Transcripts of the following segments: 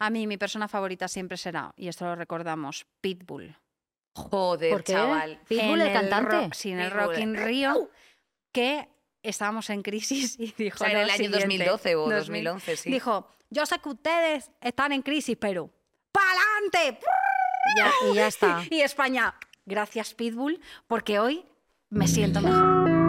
A mí mi persona favorita siempre será, y esto lo recordamos, Pitbull. Joder, ¿Por qué? chaval. Pitbull, En el cantante. ro- sí, en el Pitbull. Rock in Rio, que estábamos en crisis y dijo O sea, en el año siguiente, 2012 o 2000, 2011, sí. Dijo, yo sé que ustedes están en crisis, pero ¡pa'lante! Ya, y ya está. Y España, gracias Pitbull, porque hoy me siento mejor.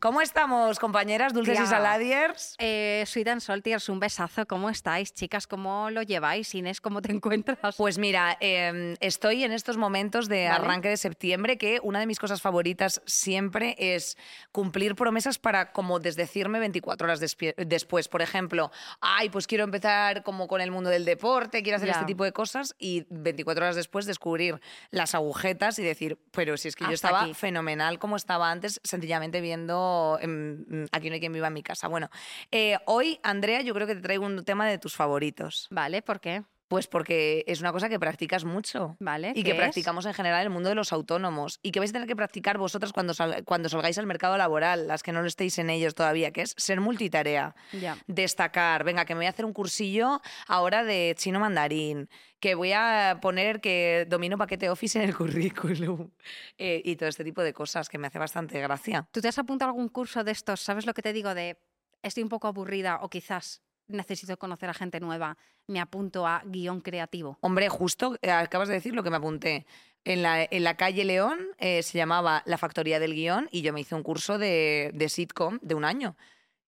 ¿Cómo estamos, compañeras dulces Tía. y saladiers? Eh, Sweet and Saltiers, un besazo. ¿Cómo estáis, chicas? ¿Cómo lo lleváis? Inés, ¿cómo te encuentras? Pues mira, eh, estoy en estos momentos de Vale. arranque de septiembre que una de mis cosas favoritas siempre es cumplir promesas para como desdecirme 24 horas después. Por ejemplo, ay, pues quiero empezar como con el mundo del deporte, quiero hacer Ya. este tipo de cosas y 24 horas después descubrir las agujetas y decir, pero si es que yo estaba aquí. fenomenal como estaba antes, sencillamente viendo em, Aquí no hay quien viva en mi casa. Bueno, eh, hoy, Andrea, yo creo que te traigo un tema de tus favoritos. Vale, ¿por qué? Pues porque es una cosa que practicas mucho. Vale, Y ¿qué que es? practicamos en general en el mundo de los autónomos. Y que vais a tener que practicar vosotras cuando, sal- cuando salgáis al mercado laboral, las que no lo estéis en ellos todavía, que es ser multitarea. Ya. Destacar, venga, que me voy a hacer un cursillo ahora de chino mandarín, que voy a poner que domino paquete Office en el currículum eh, y todo este tipo de cosas que me hace bastante gracia. ¿Tú te has apuntado a algún curso de estos? ¿Sabes lo que te digo de estoy un poco aburrida o quizás necesito conocer a gente nueva? Me apunto a guion creativo. Hombre, justo eh, acabas de decir lo que me apunté. En la, en la calle León eh, se llamaba La Factoría del Guión y yo me hice un curso de, de sitcom de un año.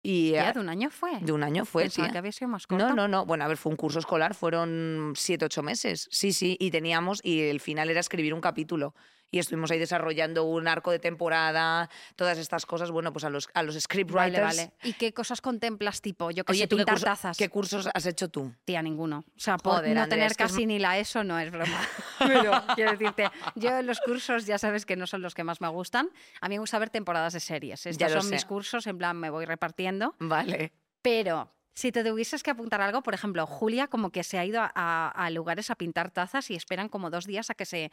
Y ¿Ya eh, de un año fue? de un año fue, Pensaba tía. que había sido más corto. No, no, no. Bueno, a ver, fue un curso escolar, fueron siete, ocho meses. Sí, sí, y teníamos, y el final era escribir un capítulo. Y estuvimos ahí desarrollando un arco de temporada, todas estas cosas, bueno, pues a los, a los scriptwriters. vale. ¿Y qué cosas contemplas, tipo? Yo que Oye, sé, ¿tú qué, pintar curso- tazas. qué cursos has hecho tú? Tía, ninguno. O sea, por no Andrea, tener es que es casi ni la ESO no es broma. Pero quiero decirte, yo en los cursos ya sabes que no son los que más me gustan. A mí me gusta ver temporadas de series. Estos son mis cursos, en plan me voy repartiendo. Vale. Pero si te tuvieses que apuntar algo, por ejemplo, Julia como que se ha ido a, a- a lugares a pintar tazas y esperan como dos días a que se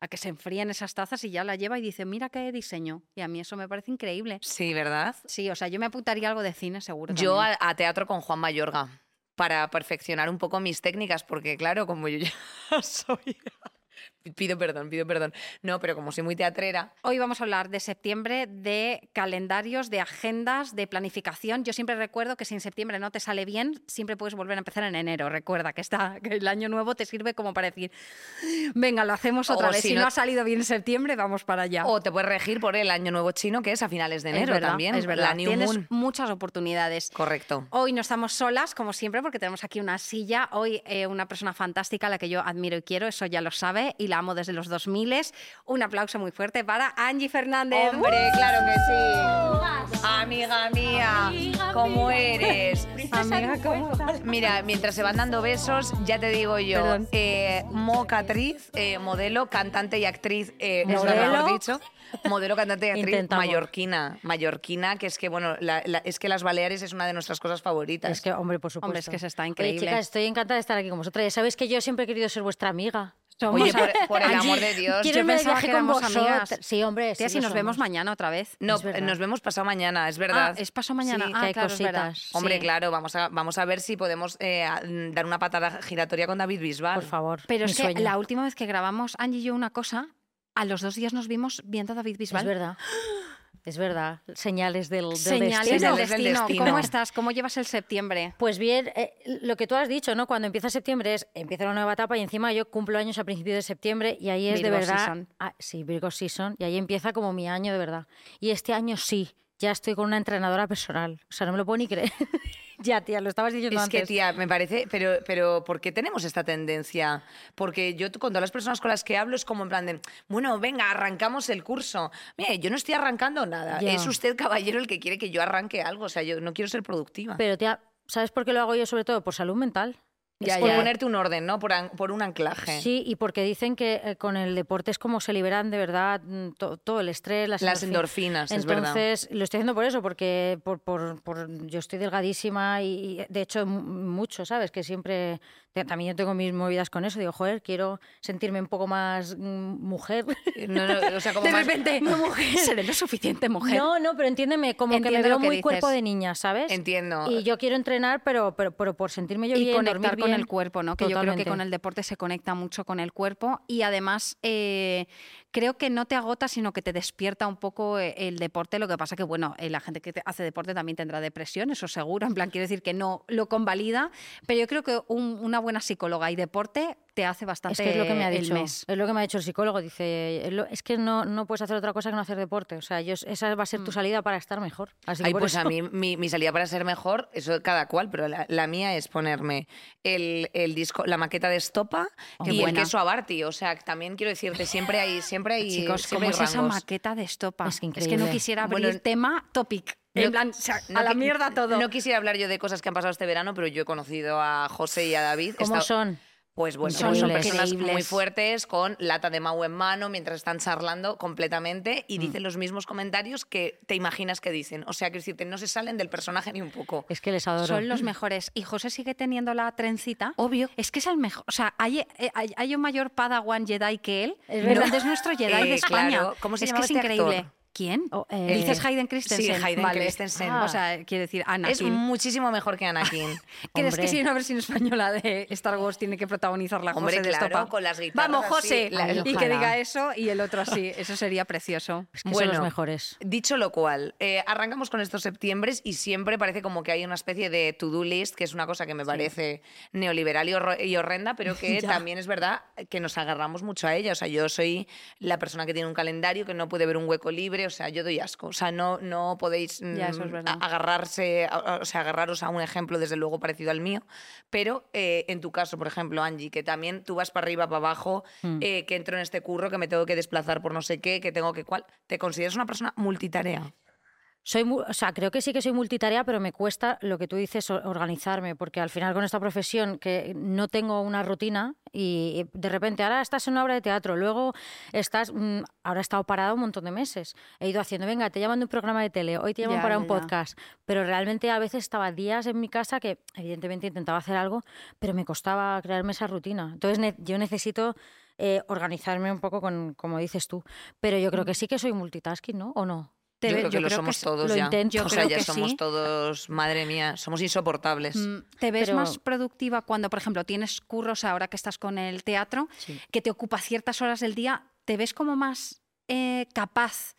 a que se enfríen esas tazas y ya la lleva y dice, mira qué diseño. Y a mí eso me parece increíble. Sí, ¿verdad? Sí, o sea, yo me apuntaría algo de cine seguro. Yo a, a teatro con Juan Mayorga para perfeccionar un poco mis técnicas, porque claro, como yo ya soy... Pido perdón, pido perdón. No, pero como soy muy teatrera, Hoy vamos a hablar de septiembre, de calendarios, de agendas, de planificación. Yo siempre recuerdo que si en septiembre no te sale bien, siempre puedes volver a empezar en enero. Recuerda que, está, que el año nuevo te sirve como para decir, venga, lo hacemos otra O vez. si Si no... no- ha salido bien en septiembre, vamos para allá. o te puedes regir por el año nuevo chino, que es a finales de Es enero verdad, también. Es verdad, La New tienes Moon. muchas oportunidades. Correcto. Hoy no estamos solas, como siempre, porque tenemos aquí una silla. Hoy eh, una persona fantástica, a la que yo admiro y quiero, eso ya lo sabe, y la amo desde los 2000. Un aplauso muy fuerte para Angie Fernández. Hombre, claro que sí. Amiga mía, ¿cómo eres? Amiga, ¿cómo estás? Mira, mientras se van dando besos, ya te digo yo, eh, mocatriz, eh, modelo, cantante y actriz, eh, es lo Modelo. mejor dicho. Modelo, cantante y actriz Intentamos. mallorquina. Mallorquina, que es que, bueno, la- la- es que las Baleares es una de nuestras cosas favoritas. Es que, hombre, por supuesto. Hombre, es que se está Oye, increíble. chicas, estoy encantada de estar aquí con vosotras. Ya sabéis que yo siempre he querido ser vuestra amiga. Somos Oye, por, por el amor de Dios. Quiero yo pensaba que con éramos amigas. Sí, hombre. Tía, sí si nos vemos mañana otra vez. No, verdad. nos vemos pasado mañana, es verdad. Ah, es paso mañana. Sí, ah, que hay claro, verdad. cositas. Hombre, Sí. claro, vamos a, vamos a ver si podemos eh, dar una patada giratoria con David Bisbal. Por favor. Pero es que la última vez que grabamos, Angie y yo una cosa, a los dos días nos vimos viendo a David Bisbal. Es verdad. Es verdad. Señales del, del Señales destino. del Señales del destino. ¿Cómo estás? ¿Cómo llevas el septiembre? Pues bien, eh, lo que tú has dicho, ¿no? Cuando empieza septiembre es empieza una nueva etapa y encima yo cumplo años a principios de septiembre y ahí es de Virgo verdad. season. Ah, sí, Virgo Season. Y ahí empieza como mi año de verdad. Y este año sí, ya estoy con una entrenadora personal. O sea, no me lo puedo ni creer. ya, tía, lo estabas diciendo Es antes. que, tía, me parece, pero, pero ¿por qué tenemos esta tendencia? Porque yo con todas las personas con las que hablo es como en plan de, bueno, venga, arrancamos el curso. Mire, yo no estoy arrancando nada. Es usted, caballero, el que quiere que yo arranque algo. O sea, yo no quiero ser productiva. Pero, tía, ¿sabes por qué lo hago yo sobre todo? Por salud mental. Ya, por ya. ponerte un orden, ¿no? Por, an- por un anclaje. Sí, y porque dicen que eh, con el deporte es como se liberan de verdad mm, to- todo el estrés, las, Las endorfi- endorfinas, es verdad. Entonces, lo estoy haciendo por eso, porque por, por, por- yo estoy delgadísima y, y, de hecho mu- mucho, ¿sabes? Que siempre, te- también yo tengo mis movidas con eso, digo, joder, quiero sentirme un poco más mm, mujer. No, no, o sea, como De más- repente, seré lo suficiente mujer. No, no, pero entiéndeme, como que Entiendo me lo veo que muy cuerpo dices. de niña, ¿sabes? Entiendo. Y yo quiero entrenar, pero, pero, pero por sentirme yo y bien, dormir con el cuerpo, ¿no? Que yo creo que con el deporte se conecta mucho con el cuerpo y además eh, creo que no te agota, sino que te despierta un poco eh, el deporte. Lo que pasa que, bueno, eh, la gente que hace deporte también tendrá depresión, eso seguro. En plan, quiero decir que no lo convalida, pero yo creo que un- una buena psicóloga y deporte te hace bastante Es que es lo que me ha el dicho. mes. Es lo que me ha dicho el psicólogo. Dice, es, que no, no puedes hacer otra cosa que no hacer deporte. O sea, yo, esa va a ser tu salida para estar mejor. Así Ay, pues a eso- mí mi, mi salida para ser mejor, eso cada cual, pero la, la mía es ponerme el, el disco, la maqueta de estopa Qué y el buena. queso abarti. O sea, también quiero decirte, siempre hay, siempre hay, Chicos, siempre ¿cómo hay es esa maqueta de estopa? Es que que no quisiera abrir Bueno, tema topic. no- en plan, o sea, No a la mierda todo. No quisiera hablar yo de cosas que han pasado este verano, pero yo he conocido a José y a David. ¿Cómo son? Pues bueno, Son pues son personas muy fuertes, con lata de mau en mano, mientras están charlando completamente Mm. y dicen los mismos comentarios que te imaginas que dicen. O sea, que decirte, no se salen del personaje ni un poco. Es que les adoro. Son los mejores. Y José sigue teniendo la trencita. Obvio. Es que es el mejor. O sea, hay, eh, hay, hay un mayor Padawan Jedi que él. Es pero verdad. es nuestro Jedi Eh, de España. claro. ¿Cómo se es llama que es este increíble. actor? ¿Quién? Oh, eh, Dices Hayden Christensen. Sí, Hayden Vale. Christensen. O sea, quiere decir Es Anakin. muchísimo mejor que Anakin. ¿Crees que si una versión española de Star Wars tiene que protagonizar la Hombre, José de claro, Estopa? con las guitarras Vamos, así, José. la- y que diga eso y el otro así. Eso sería precioso. Es que son los mejores. Dicho lo cual, eh, arrancamos con estos septiembres y siempre parece como que hay una especie de to-do list, que es una cosa que me parece neoliberal y, horrenda, pero que también es verdad que nos agarramos mucho a ella. O sea, yo soy la persona que tiene un calendario, que no puede ver un hueco libre, o sea, yo doy asco. O sea, no, no podéis mm, Ya, es agarrarse, a- o sea, agarraros a un ejemplo, desde luego, parecido al mío. Pero eh, en tu caso, por ejemplo, Angie, que también tú vas para arriba, para abajo, Mm. eh, que entro en este curro, que me tengo que desplazar por no sé qué, que tengo que cuál. ¿Te consideras una persona multitarea? Soy, o sea, creo que sí que soy multitarea, pero me cuesta lo que tú dices, organizarme, porque al final con esta profesión que no tengo una rutina y de repente ahora estás en una obra de teatro, luego estás, mm, ahora he estado parada un montón de meses, he ido haciendo, venga, te llaman de un programa de tele, hoy te llaman Ya, para ya, un ya. podcast, pero realmente a veces estaba días en mi casa que evidentemente intentaba hacer algo, pero me costaba crearme esa rutina. Entonces ne- yo necesito eh, organizarme un poco con, como dices tú, pero yo creo que sí que soy multitasking, ¿no? ¿O no? Te yo creo que yo lo creo somos todos lo ya. intento. Yo o sea, creo ya que somos sí. todos, madre mía, somos insoportables. Mm, ¿Te ves Pero- más productiva cuando, por ejemplo, tienes curros ahora que estás con el teatro, Sí. que te ocupa ciertas horas del día? ¿Te ves como más eh, capaz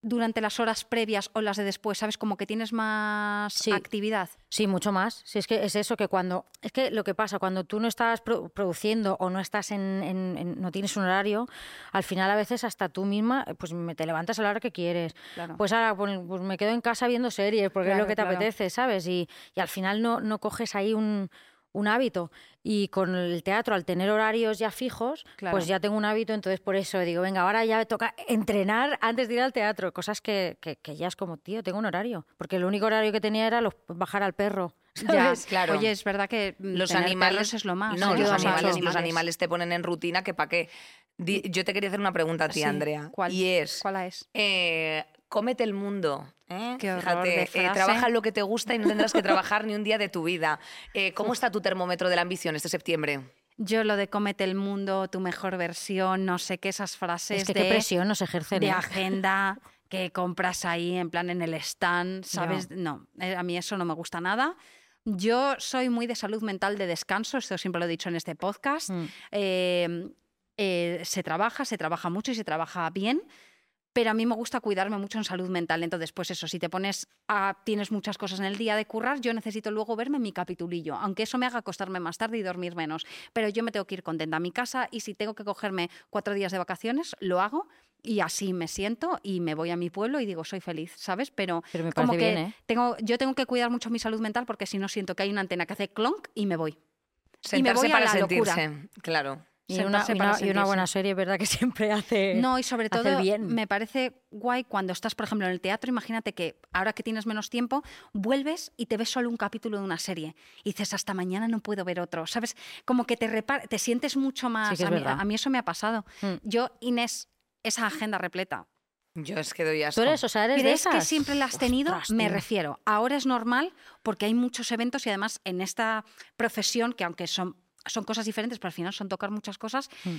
durante las horas previas o las de después? ¿Sabes? Como que tienes más Sí. actividad. Sí, mucho más. Sí, es que es eso que cuando. Es que lo que pasa, cuando tú no estás pro- produciendo o no estás en, en- en- no tienes un horario, al final a veces hasta tú misma, pues me te levantas a la hora que quieres. Claro. Pues ahora pues, pues me quedo en casa viendo series, porque es Claro, lo que te claro. apetece, ¿sabes? Y, y al final no, no coges ahí un, un hábito. Y con el teatro, al tener horarios ya fijos, Claro. pues ya tengo un hábito, entonces por eso digo, venga, ahora ya me toca entrenar antes de ir al teatro. Cosas que, que- que ya es como, tío, tengo un horario. Porque el único horario que tenía era los, bajar al perro. Claro. Oye, es verdad que mm, los animales es lo más. No, ayuda los animales, los animales te ponen en rutina que para qué. Di- yo te quería hacer una pregunta a ti, Sí, Andrea. ¿cuál? Y es, ¿Cuál es? eh, cómete el mundo. ¿eh? Qué horror Fíjate, de eh, trabaja en lo que te gusta y no tendrás que trabajar ni un día de tu vida. Eh, ¿Cómo está tu termómetro de la ambición este septiembre? Yo lo de cómete el mundo, tu mejor versión, no sé qué, esas frases Es que de, qué presión nos ejercen. de ¿eh? agenda que compras ahí en plan en el stand, ¿sabes? No, eh, a mí eso no me gusta nada. Yo soy muy de salud mental de descanso, esto siempre lo he dicho en este podcast. Mm. Eh, eh, se trabaja, se trabaja mucho y se trabaja bien, pero a mí me gusta cuidarme mucho en salud mental. Entonces, pues eso, si te pones a, tienes muchas cosas en el día de currar, yo necesito luego verme mi capitulillo, aunque eso me haga acostarme más tarde y dormir menos. Pero yo me tengo que ir contenta a mi casa y si tengo que cogerme cuatro días de vacaciones, lo hago. Y así me siento y me voy a mi pueblo y digo, soy feliz, ¿sabes? Pero, Pero me como que bien, ¿eh? tengo, yo tengo que cuidar mucho mi salud mental porque si no siento que hay una antena que hace clonk y me voy. Y me Sentarse voy a para la locura. sentirse. Claro. Y una, sentarse y para una- y una buena serie, ¿verdad? Que siempre hace. No, y sobre todo bien. me parece guay cuando estás, por ejemplo, en el teatro, imagínate que ahora que tienes menos tiempo, vuelves y te ves solo un capítulo de una serie y dices, hasta mañana no puedo ver otro, ¿sabes? Como que te, te sientes mucho más... que es a, mí, a mí eso me ha pasado. Mm. Yo, Inés, esa agenda repleta. Yo es que doy asco. Tú eres, o sea, eres de ¿Crees que esas? siempre la has tenido? Ostras, me tío. refiero. Ahora es normal porque hay muchos eventos y además en esta profesión, que aunque son, son cosas diferentes, pero al final son tocar muchas cosas, Mm.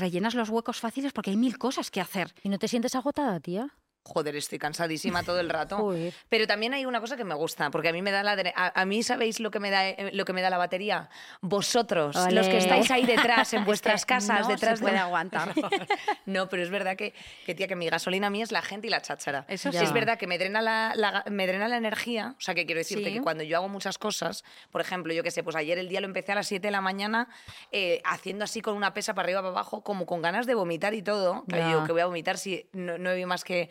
rellenas los huecos fáciles porque hay mil cosas que hacer. ¿Y no te sientes agotada, tía? Joder, estoy cansadísima todo el rato. Joder. Pero también hay una cosa que me gusta, porque a mí me da la a, a mí sabéis lo que me da eh, lo que me da la batería. Vosotros, los que estáis ahí detrás en Es vuestras casas, no detrás se puede de aguantar. no, pero es verdad que, que tía que mi gasolina a mí es la gente y la cháchara. Eso sí. Es verdad que me drena la, la- me drena la energía, o sea, que quiero decirte Sí. que cuando yo hago muchas cosas, por ejemplo, yo qué sé, pues ayer el día lo empecé a las 7 de la mañana eh, haciendo así con una pesa para arriba para abajo, como con ganas de vomitar y todo. Que yo que voy a vomitar si no, no he más que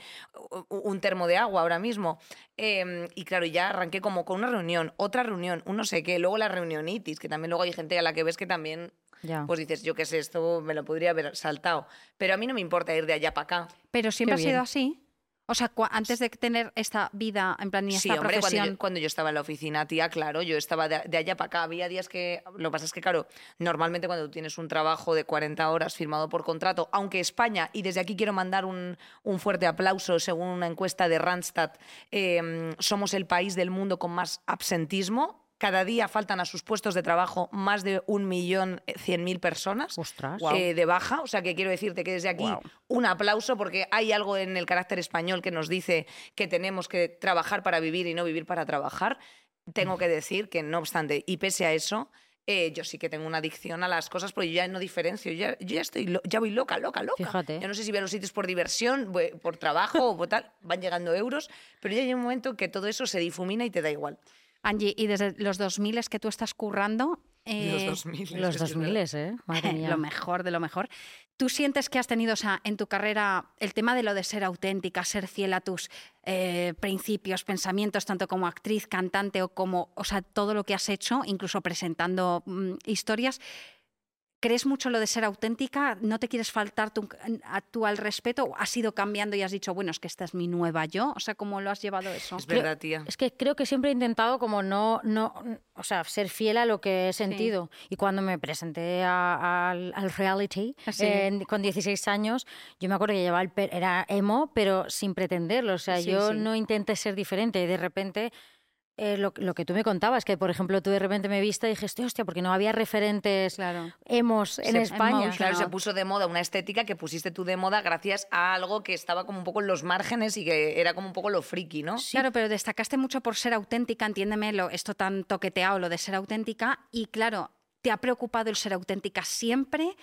un termo de agua ahora mismo. Eh, y claro, ya arranqué como con una reunión, otra reunión, un no sé qué, luego la reunionitis, que también luego hay gente a la que ves que también, Ya. pues dices, yo qué sé, esto me lo podría haber saltado. Pero a mí no me importa ir de allá para acá. Pero siempre ha sido así. O sea, antes de tener esta vida, en plan, y esta Sí, hombre, cuando yo, cuando yo estaba en la oficina, tía, claro, yo estaba de, de allá para acá. Había días que. Lo que pasa es que, claro, normalmente cuando tú tienes un trabajo de 40 horas firmado por contrato, aunque España, y desde aquí quiero mandar un, un fuerte aplauso, según una encuesta de Randstad, eh, somos el país del mundo con más absentismo. Cada día faltan a sus puestos de trabajo más de un millón eh, cien mil personas Ostras. eh, de baja. O sea, que quiero decirte que desde aquí un aplauso porque hay algo en el carácter español que nos dice que tenemos que trabajar para vivir y no vivir para trabajar. Tengo que decir que, no obstante, y pese a eso, eh, yo sí que tengo una adicción a las cosas porque yo ya no diferencio. Yo ya, yo ya estoy, lo- ya voy loca, loca, loca. Fíjate. Yo no sé si voy a los sitios por diversión, voy- por trabajo o por tal, van llegando euros, pero ya hay un momento que todo eso se difumina y te da igual. Angie, y desde los 2000 es que tú estás currando. eh, los 2000. Los es que es 2000, ¿eh? Madre mía. lo mejor de lo mejor. ¿Tú sientes que has tenido o sea, en tu carrera el tema de lo de ser auténtica, ser fiel a tus eh, principios, pensamientos, tanto como actriz, cantante o como, o sea, todo lo que has hecho, incluso presentando mm, historias? ¿Crees mucho lo de ser auténtica? ¿No te quieres faltar tu- a tú al respeto? ¿O has ido cambiando y has dicho, bueno, es que esta es mi nueva yo? O sea, ¿cómo lo has llevado eso? Es verdad, tía. Es que creo que siempre he intentado como no, no, o sea, ser fiel a lo que he sentido. Y cuando me presenté a- al, al reality Sí. en- con 16 años, yo me acuerdo que llevaba el era emo, pero sin pretenderlo. O sea, Sí, yo sí. no intenté ser diferente. Y de repente, eh, lo, lo que tú me contabas, que por ejemplo tú de repente me viste y dijiste, hostia, porque no había referentes Claro. emos en Se- España. Claro, se puso de moda una estética que pusiste tú de moda gracias a algo que estaba como un poco en los márgenes y que era como un poco lo friki, ¿no? Claro, pero destacaste mucho por ser auténtica, entiéndeme lo, esto tan toqueteado, lo de ser auténtica, y claro, ¿te ha preocupado el ser auténtica siempre?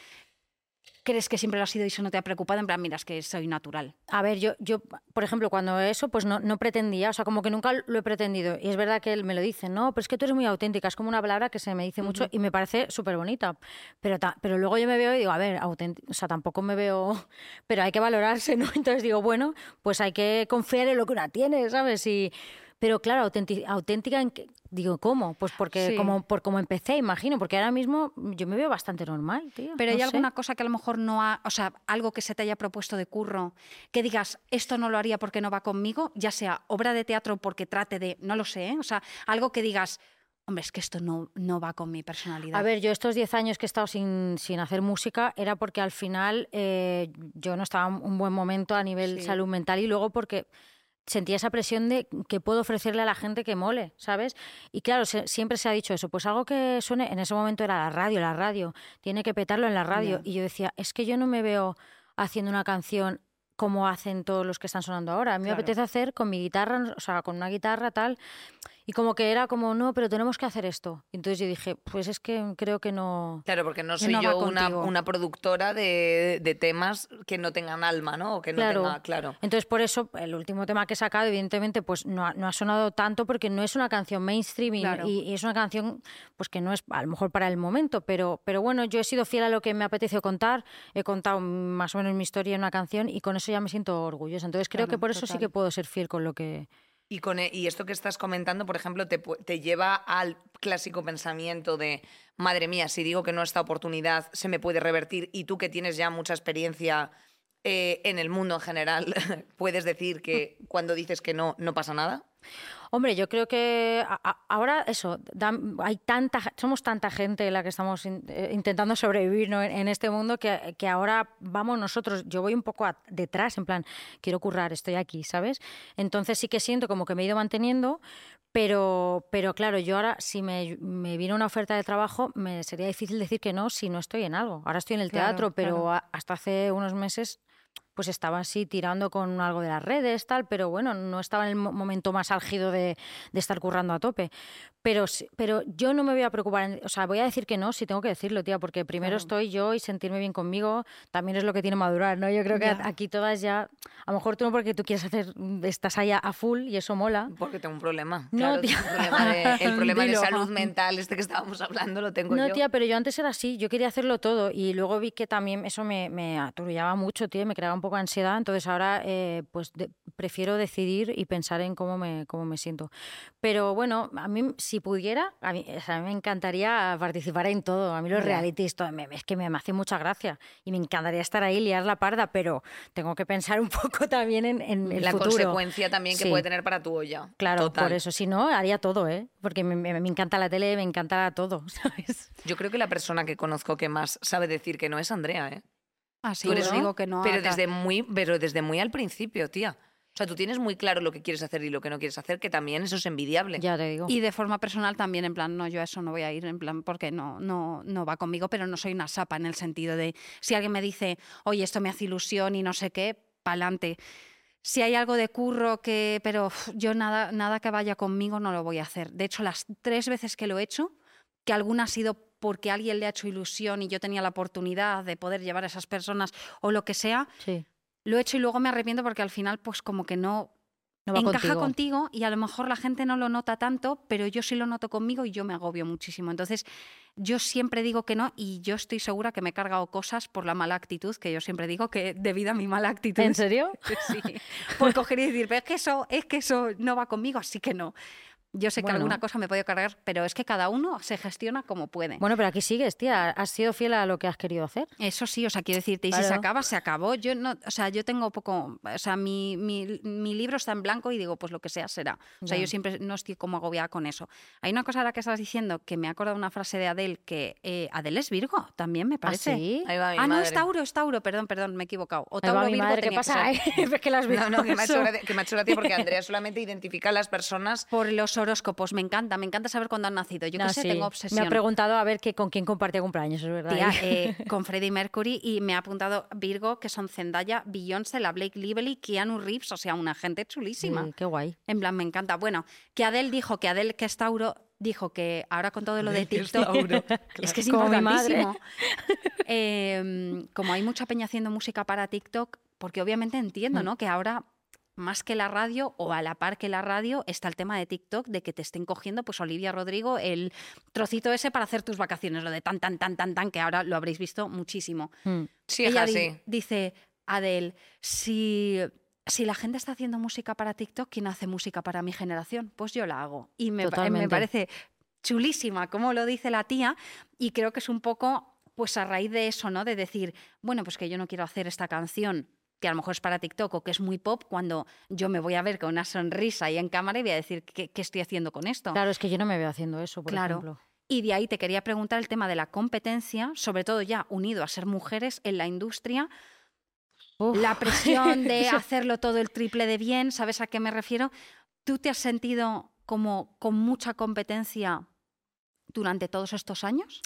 ¿Crees que siempre lo ha sido y eso no te ha preocupado? En plan, mira, es que soy natural. A ver, yo, yo, por ejemplo, cuando eso, pues no, no pretendía, o sea, como que nunca lo he pretendido. Y es verdad que él me lo dice, no, pero es que tú eres muy auténtica, es como una palabra que se me dice mucho y me parece súper bonita. Pero, pero luego yo me veo y digo, a ver, auténtica, o sea, tampoco me veo, pero hay que valorarse, ¿no? Entonces digo, bueno, pues hay que confiar en lo que una tiene, ¿sabes? Y, pero claro, auténti- auténtica, en qué- digo, ¿cómo? Pues porque Sí. como, por como empecé, imagino, porque ahora mismo yo me veo bastante normal, tío. Pero no hay sé. alguna cosa que a lo mejor no ha, o sea, algo que se te haya propuesto de curro, que digas, esto no lo haría porque no va conmigo, ya sea obra de teatro porque trate de, no lo sé, ¿eh? o sea, algo que digas, hombre, es que esto no, no va con mi personalidad. A ver, yo estos 10 años que he estado sin, sin hacer música era porque al final eh, yo no estaba en un buen momento a nivel Sí. salud mental y luego porque sentía esa presión de que puedo ofrecerle a la gente que mole, ¿sabes? Y claro, se- siempre se ha dicho eso, pues algo que suene, en ese momento era la radio, la radio, tiene que petarlo en la radio. Y yo decía, es que yo no me veo haciendo una canción como hacen todos los que están sonando ahora. A mí Claro. me apetece hacer con mi guitarra, o sea, con una guitarra tal. Y como que era como, no, pero tenemos que hacer esto. Entonces yo dije, pues es que creo que no. Claro, porque no soy no yo una, productora de, de temas que no tengan alma, ¿no? O que no Claro. tenga, claro. Entonces, por eso, el último tema que he sacado, evidentemente, pues no ha, no ha sonado tanto porque no es una canción mainstream y, Claro. y- y es una canción pues que no es a lo mejor para el momento, pero, pero bueno, yo he sido fiel a lo que me apeteció contar, he contado más o menos mi historia en una canción y con eso ya me siento orgullosa. Entonces, creo Claro, que por eso sí que puedo ser fiel con lo que Y, con, e- y esto que estás comentando, por ejemplo, te, te lleva al clásico pensamiento de, madre mía, si digo que no esta oportunidad se me puede revertir y tú que tienes ya mucha experiencia eh, en el mundo en general, puedes decir que cuando dices que no, no pasa nada. Hombre, yo creo que a- a- ahora eso, da- hay tanta, somos tanta gente la que estamos in- eh, intentando sobrevivir ¿no? en, en este mundo que, que ahora vamos nosotros, yo voy un poco a- detrás, en plan, quiero currar, estoy aquí, ¿sabes? Entonces sí que siento como que me he ido manteniendo, pero, pero claro, yo ahora si me, me viene una oferta de trabajo, me sería difícil decir que no si no estoy en algo. Ahora estoy en el Claro, teatro, pero claro. a- hasta hace unos meses pues estaba así tirando con algo de las redes, tal, pero bueno, no estaba en el mo- momento más álgido de, de estar currando a tope. Pero, pero yo no me voy a preocupar, o sea, voy a decir que no si tengo que decirlo, tía, porque primero Claro. estoy yo y sentirme bien conmigo también es lo que tiene madurar, ¿no? Yo creo que Ya. aquí todas ya, a lo mejor tú no porque tú quieres hacer, estás ahí a, full y eso mola. Porque tengo un problema. No, Claro, tía. problema de- el problema de Dilo. salud mental, este que estábamos hablando, lo tengo No, yo. tía, pero yo antes era así, yo quería hacerlo todo y luego vi que también eso me, me aturullaba mucho, tío, y me creaba un poco de ansiedad, entonces ahora eh, pues de- prefiero decidir y pensar en cómo me, cómo me siento. Pero bueno, a mí si pudiera, a mí, o sea, a mí me encantaría participar en todo, a mí los realities, todo, me- es que me, me hace mucha gracia y me encantaría estar ahí, liar la parda, pero tengo que pensar un poco también en, en el la futuro. consecuencia también que Sí. puede tener para tu olla. Claro, Total. por eso, si no, haría todo, ¿eh? Porque me, me- me encanta la tele, me encanta todo, ¿sabes? Yo creo que la persona que conozco que más sabe decir que no es Andrea, ¿eh? Así Tú eres- digo que no. pero desde muy, pero desde muy al principio, tía. O sea, tú tienes muy claro lo que quieres hacer y lo que no quieres hacer, que también eso es envidiable. Ya te digo. Y de forma personal también, en plan, no, yo a eso no voy a ir, en plan, porque no, no, no va conmigo, pero no soy una sapa en el sentido de si alguien me dice, oye, esto me hace ilusión y no sé qué, pa'lante. Si hay algo de curro que, pero uf, yo nada, nada que vaya conmigo no lo voy a hacer. De hecho, las tres veces que lo he hecho, que alguna ha sido porque a alguien le ha hecho ilusión y yo tenía la oportunidad de poder llevar a esas personas o lo que sea, Sí. lo he hecho y luego me arrepiento porque al final, pues como que no, No encaja contigo. contigo y a lo mejor la gente no lo nota tanto, pero yo sí lo noto conmigo y yo me agobio muchísimo. Entonces, yo siempre digo que no y yo estoy segura que me he cargado cosas por la mala actitud, que yo siempre digo que debido a mi mala actitud. ¿En serio? Sí. Por coger y decir, "Pero es que eso, es que eso no va conmigo, así que no. Yo sé que alguna cosa me he podido cargar, pero es que cada uno se gestiona como puede. Bueno, pero aquí sigues, tía. Has sido fiel a lo que has querido hacer. Eso sí, o sea, quiero decirte, y si se acaba, se acabó. Yo no, o sea, yo tengo poco, o sea, mi, mi, mi libro está en blanco y digo, pues lo que sea será. O sea, yo siempre no estoy como agobiada con eso. Hay una cosa ahora que estabas diciendo que me ha acordado una frase de Adele, que eh, Adele es Virgo, también me parece. ¿Ah, sí? Ahí va mi Ah, no, es Tauro, es Tauro, perdón, perdón, me he equivocado. O Tauro mi Virgo madre, ¿qué tenía que pasa? ser. Es que las No, no, que me, ha hecho gracia, que me ha hecho gracia porque Andrea solamente identifica a las personas. Por los horóscopos, me encanta, me encanta saber cuándo han nacido. Yo No, qué sé, sí. tengo Me obsesión. ha preguntado a ver que, con quién compartía cumpleaños, es verdad. Tía, eh, con Freddie Mercury y me ha apuntado Virgo, que son Zendaya, Beyoncé, la Blake Lively, Keanu Reeves, o sea, una gente chulísima. Qué guay. En plan, me encanta. Bueno, que Adele dijo que Adele, que es Tauro, dijo que ahora con todo lo de TikTok. es que es Como importantísimo. Eh, como hay mucha peña haciendo música para TikTok, porque obviamente Mm. entiendo, ¿no? Que ahora. Más que la radio o a la par que la radio está el tema de TikTok de que te estén cogiendo, pues Olivia Rodrigo, el trocito ese para hacer tus vacaciones, lo de tan, tan, tan, tan, tan, que ahora lo habréis visto muchísimo. Mm. Sí, Ella hija, di- sí. dice, Adele, si, si la gente está haciendo música para TikTok, ¿quién hace música para mi generación? Pues yo la hago. Y me, pa- me parece chulísima, como lo dice la tía, y creo que es un poco, pues a raíz de eso, ¿no? De decir, bueno, pues que yo no quiero hacer esta canción que a lo mejor es para TikTok o que es muy pop, cuando yo me voy a ver con una sonrisa ahí en cámara y voy a decir, ¿qué, qué estoy haciendo con esto? Claro, es que yo no me veo haciendo eso, por Claro. ejemplo. Y de ahí te quería preguntar el tema de la competencia, sobre todo ya unido a ser mujeres en la industria, Uf. la presión de hacerlo todo el triple de bien, ¿sabes a qué me refiero? ¿Tú te has sentido como con mucha competencia durante todos estos años?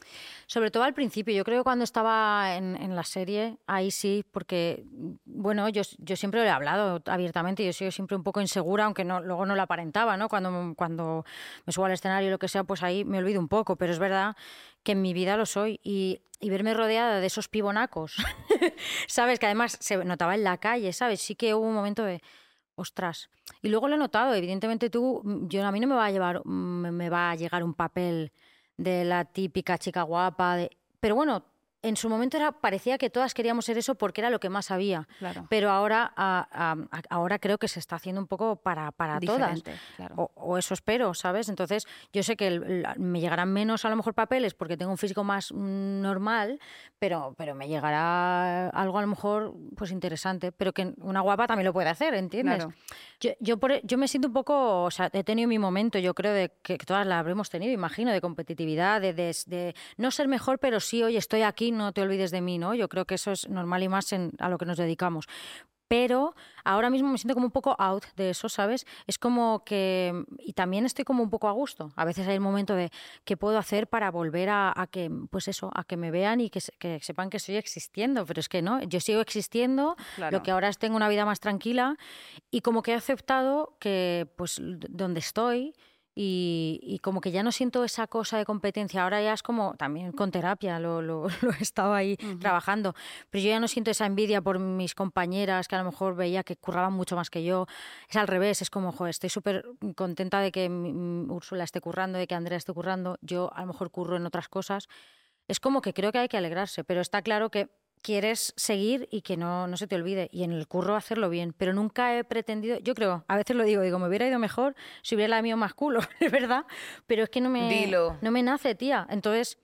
Sobre todo al principio, yo creo que cuando estaba en, en la serie, ahí sí, porque, bueno, yo, yo siempre lo he hablado abiertamente, yo soy siempre un poco insegura, aunque no, luego no lo aparentaba, ¿no? Cuando, cuando me subo al escenario o lo que sea, pues ahí me olvido un poco, pero es verdad que en mi vida lo soy y, y verme rodeada de esos pibonacos, ¿sabes? Que además se notaba en la calle, ¿sabes? Sí que hubo un momento de... Ostras. Y luego lo he notado, evidentemente tú, mm, yo a mí no me va a llevar, mm, me va a llegar un papel de la típica chica guapa, de... pero bueno, en su momento era, parecía que todas queríamos ser eso porque era lo que más había. Claro. Pero ahora, a- a- ahora creo que se está haciendo un poco para, para todas. Diferente, claro. O, o eso espero, ¿sabes? Entonces, yo sé que el- la- me llegarán menos a lo mejor papeles porque tengo un físico más mm, normal, pero, pero me llegará algo a lo mejor pues interesante. Pero que una guapa también lo puede hacer, ¿entiendes? Claro. Yo, yo, por- yo me siento un poco, o sea, he tenido mi momento, yo creo, de que, que todas la habremos tenido, imagino, de competitividad, de, de- de no ser mejor, pero sí, oye, estoy aquí, no te olvides de mí, ¿no? Yo creo que eso es normal y más en, a lo que nos dedicamos. Pero ahora mismo me siento como un poco out de eso, ¿sabes? Es como que. Y también estoy como un poco a gusto. A veces hay el momento de qué puedo hacer para volver a, a que, pues eso, a que me vean y que, se- que sepan que estoy existiendo. Pero es que no, yo sigo existiendo. Claro. Lo que ahora es tengo una vida más tranquila y como que he aceptado que, pues, donde estoy. Y, y como que ya no siento esa cosa de competencia. Ahora ya es como, también con terapia lo, lo, lo he estado ahí trabajando, pero yo ya no siento esa envidia por mis compañeras que a lo mejor veía que curraban mucho más que yo. Es al revés, es como, joder, estoy súper contenta de que Úrsula esté currando, de que Andrea esté currando. Yo a lo mejor curro en otras cosas. Es como que creo que hay que alegrarse, pero está claro que quieres seguir y que no, no se te olvide. Y en el curro hacerlo bien. Pero nunca he pretendido, yo creo, a veces lo digo, digo, me hubiera ido mejor si hubiera la mío más culo, es verdad. Pero es que no me, Dilo. no me nace, tía. Entonces,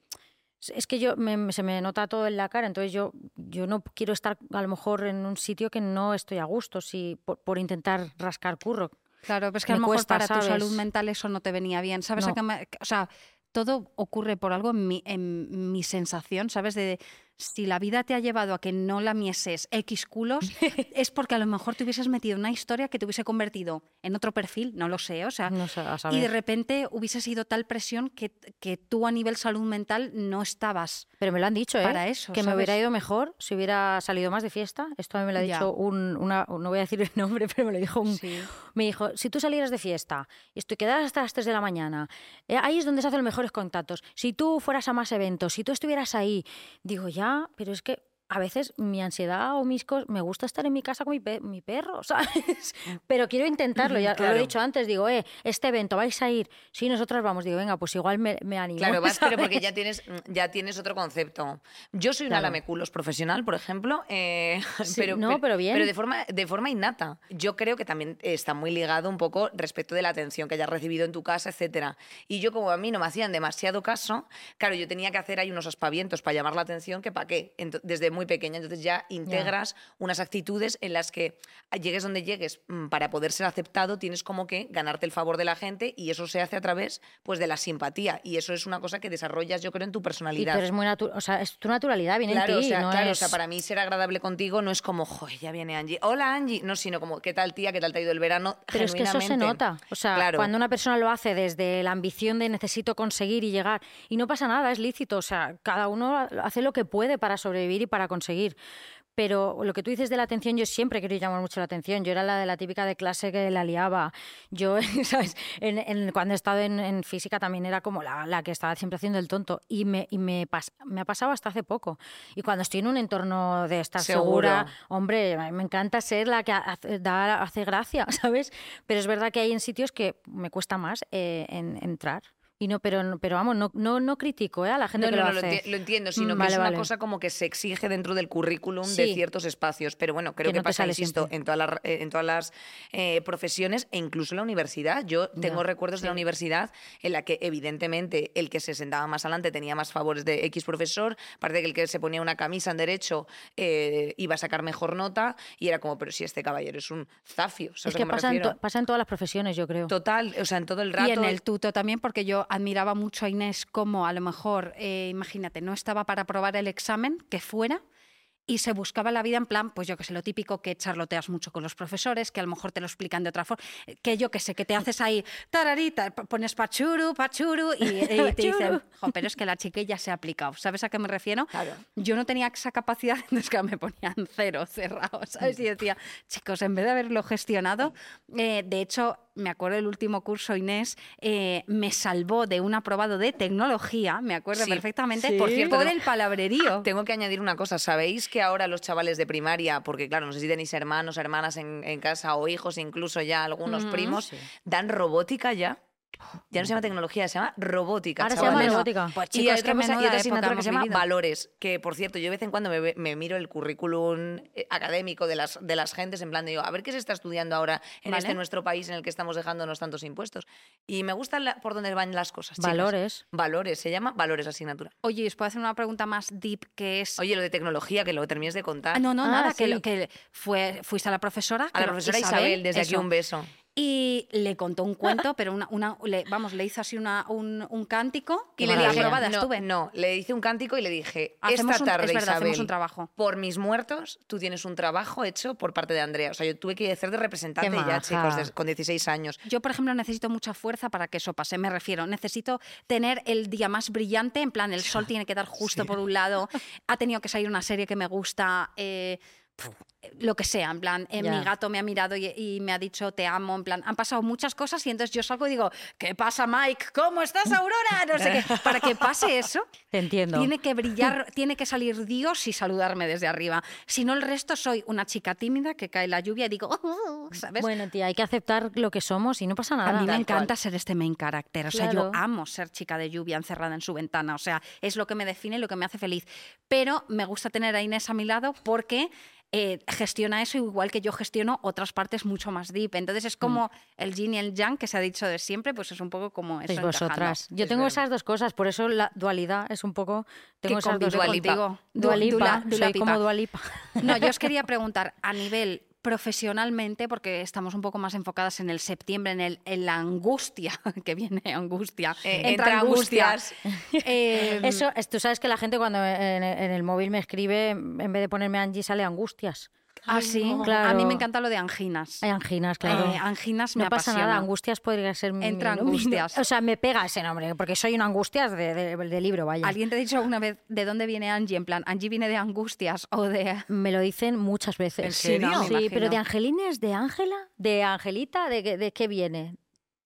es- que yo me- se me nota todo en la cara, entonces yo, yo no quiero estar a lo mejor en un sitio que no estoy a gusto si, por, por intentar rascar curro. Claro, pero es que a lo mejor cuesta, para tu salud mental eso no te venía bien. ¿Sabes? a qué me- o sea, todo ocurre por algo en mi, en mi sensación, ¿sabes? De si la vida te ha llevado a que no lamieses X culos, es porque a lo mejor te hubieses metido en una historia que te hubiese convertido en otro perfil, no lo sé, o sea, No sé, y de repente hubiese sido tal presión que, que tú a nivel salud mental no estabas. Pero me lo han dicho, ¿eh? para eso, que me hubiera ido mejor si hubiera salido más de fiesta. Esto a mí me lo ha Ya. dicho un, una, no voy a decir el nombre, pero me lo dijo un... Sí. Me dijo, si tú salieras de fiesta y te quedaras hasta las 3 de la mañana, eh, ahí es donde se hacen los mejores contactos. Si tú fueras a más eventos, si tú estuvieras ahí, digo, ya, pero es que a veces mi ansiedad o mis cosas, me gusta estar en mi casa con mi, pe- mi perro, ¿sabes? Pero quiero intentarlo, ya lo Claro. he dicho antes, digo, eh, este evento, ¿vais a ir? Sí, nosotras vamos, digo, venga, pues igual me, me animo. Claro, vas, pero porque ¿sabes? ya tienes, ya tienes otro concepto. Yo soy una Claro. lameculos profesional, por ejemplo, eh, Sí, pero, no, pe- pero bien. Pero de forma, de forma innata. Yo creo que también está muy ligado un poco respecto de la atención que hayas recibido en tu casa, etcétera. Y yo, como a mí no me hacían demasiado caso, claro, yo tenía que hacer ahí unos aspavientos para llamar la atención, que para qué, Ento- desde muy pequeña. Entonces ya integras unas actitudes en las que llegues donde llegues, mm, para poder ser aceptado, tienes como que ganarte el favor de la gente y eso se hace a través pues, de la simpatía. Y eso es una cosa que desarrollas, yo creo, en tu Y personalidad. eres muy natural, o sea, es tu naturalidad, viene Claro, en o ti, sea, no claro, o es... sea, para mí ser agradable contigo no es como, joder, ya viene Angie. Hola Angie. No, sino como, ¿qué tal tía? ¿Qué tal te ha ido el verano? Pero es que eso se nota. O sea, Claro. cuando una persona lo hace desde la ambición de necesito conseguir y llegar, y no pasa nada, es lícito. O sea, cada uno hace lo que puede para sobrevivir y para conseguir. Pero lo que tú dices de la atención, yo siempre quiero llamar mucho la atención. Yo era la de la típica de clase que la liaba. Yo, ¿sabes? En- en- cuando he estado en, en física también era como la, la que estaba siempre haciendo el tonto. Y me, y me, pas- me ha pasado hasta hace poco. Y cuando estoy en un entorno de estar Seguro. segura, hombre, me encanta ser la que hace, da- hace gracia, ¿sabes? Pero es verdad que hay en sitios que me cuesta más eh, en- entrar. Y no, pero, pero vamos, no, no, no critico ¿eh? a la gente No, que no, lo no, hace. lo entiendo, sino Mm, que vale, es una cosa como que se exige dentro del currículum de ciertos espacios. Pero bueno, creo Que que, pasa, insisto, siempre. en todas las, eh, en todas las eh, profesiones e incluso en la universidad. Yo tengo recuerdos de la universidad en la que, evidentemente, el que se sentaba más adelante tenía más favores de X profesor. Parece que el que se ponía una camisa en derecho eh, iba a sacar mejor nota. Y era como, pero si este caballero es un zafio. ¿sabes Es que pasa en, to- pasa en todas las profesiones, yo creo. Total, o sea, en todo el rato. Y en el tuto también, porque yo admiraba mucho a Inés como a lo mejor, eh, imagínate, no estaba para aprobar el examen, que fuera, y se buscaba la vida en plan, pues yo que sé, lo típico que charloteas mucho con los profesores, que a lo mejor te lo explican de otra forma, que yo que sé, que te haces ahí, tararita, pones pachuru, pachuru, y, y te dicen, Pachuru. "Jo, pero es que la chiquilla se ha aplicado. ¿Sabes a qué me refiero? Claro. Yo no tenía esa capacidad, entonces que me ponían cero cerrado, ¿sabes? Y decía, chicos, en vez de haberlo gestionado, eh, de hecho, me acuerdo el último curso, Inés, eh, me salvó de un aprobado de tecnología, me acuerdo Sí. perfectamente, Sí. por cierto, por el palabrerío. Tengo que añadir una cosa. ¿Sabéis que ahora los chavales de primaria, porque claro, no sé si tenéis hermanos, hermanas en, en casa o hijos, incluso ya algunos Mm, primos, sí. dan robótica ya? Ya no se llama tecnología, se llama robótica. Ahora se llama chavales. robótica. Pues y chicos, hay qué otra, cosa, y otra asignatura que se llama vivido. valores, que por cierto, yo de vez en cuando me, miro el currículum eh, académico de las, de las gentes, en plan de digo, a ver qué se está estudiando ahora en Vale. este nuestro país en el que estamos dejándonos tantos impuestos. Y me gusta la- por dónde van las cosas. chicas. Valores. Valores, se llama valores asignatura. Oye, ¿os puedo hacer una pregunta más deep que es... Oye, lo de tecnología, que lo termines de contar. Ah, no, no, Ah, nada, que, sí. lo- que fue, fuiste a la profesora. A la que- profesora Isabel, desde aquí un beso. Y le contó un cuento, pero una, una le- vamos, le hizo así una, un, un cántico y le dije, aprobada no, estuve. no, le hice un cántico y le dije, Hacemos esta un- es tarde, hacemos Isabel, un trabajo. por mis muertos, tú tienes un trabajo hecho por parte de Andrea. O sea, yo tuve que hacer de representante Qué ya, maja. chicos, con 16 años. Yo, por ejemplo, necesito mucha fuerza para que eso pase. Me refiero, necesito tener el día más brillante. En plan, el sol tiene que dar justo por un lado. Ha tenido que salir una serie que me gusta. eh, lo que sea, en plan, eh, mi gato me ha mirado y, y me ha dicho te amo, en plan, han pasado muchas cosas y entonces yo salgo y digo, ¿qué pasa Mike? ¿Cómo estás Aurora? No sé qué. Para que pase eso, Te entiendo. tiene que brillar, tiene que salir Dios y saludarme desde arriba. Si no, el resto soy una chica tímida que cae la lluvia y digo, "Oh", ¿sabes? Bueno, tía, hay que aceptar lo que somos y no pasa nada. A mí me encanta cual. ser este main character. O sea, yo amo ser chica de lluvia encerrada en su ventana. O sea, es lo que me define y lo que me hace feliz. Pero me gusta tener a Inés a mi lado porque eh, gestiona eso igual que yo gestiono otras partes mucho más deep. Entonces es como el yin y el yang que se ha dicho de siempre, pues es un poco como eso. Encajando. vosotras. Yo Es tengo verdad. esas dos cosas, por eso la dualidad es un poco. Tengo Que esas dos contigo. Dualipa, Dula- Dula soy Pipa. como Dualipa. No, yo os quería preguntar a nivel profesionalmente, porque estamos un poco más enfocadas en el septiembre, en, el, en la angustia, que viene angustia. Eh, Entra entre angustia. angustias. Eh, Eso, es- tú sabes que la gente cuando en, en el móvil me escribe, en vez de ponerme Angie, sale angustias. Ah, sí. no. A mí Claro. me encanta lo de anginas. Hay anginas, claro. Eh, anginas me no pasa apasiona. nada, angustias podría ser mi Entra mi- angustias. O sea, me pega ese nombre, porque soy una angustias de, de- de libro, vaya. ¿Alguien te ha dicho alguna vez de dónde viene Angie? En plan, ¿Angie viene de angustias o de...? Me lo dicen muchas veces. ¿En Sí, ¿no? Me Sí, imagino. pero de Angelines, de Ángela, de Angelita, ¿de, qué- de qué viene?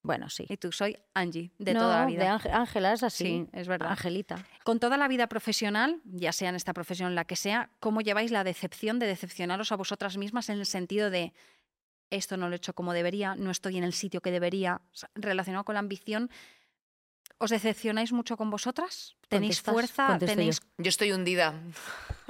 Bueno, sí. Y tú, soy Angie, de No, toda la de vida. Ángel- Ángela es así. Sí, es verdad. Angelita. Con toda la vida profesional, ya sea en esta profesión la que sea, ¿cómo lleváis la decepción de decepcionaros a vosotras mismas en el sentido de esto no lo he hecho como debería, no estoy en el sitio que debería, O sea, relacionado con la ambición? ¿Os decepcionáis mucho con vosotras? ¿Tenéis fuerza? yo. ¿Tenéis Yo estoy hundida.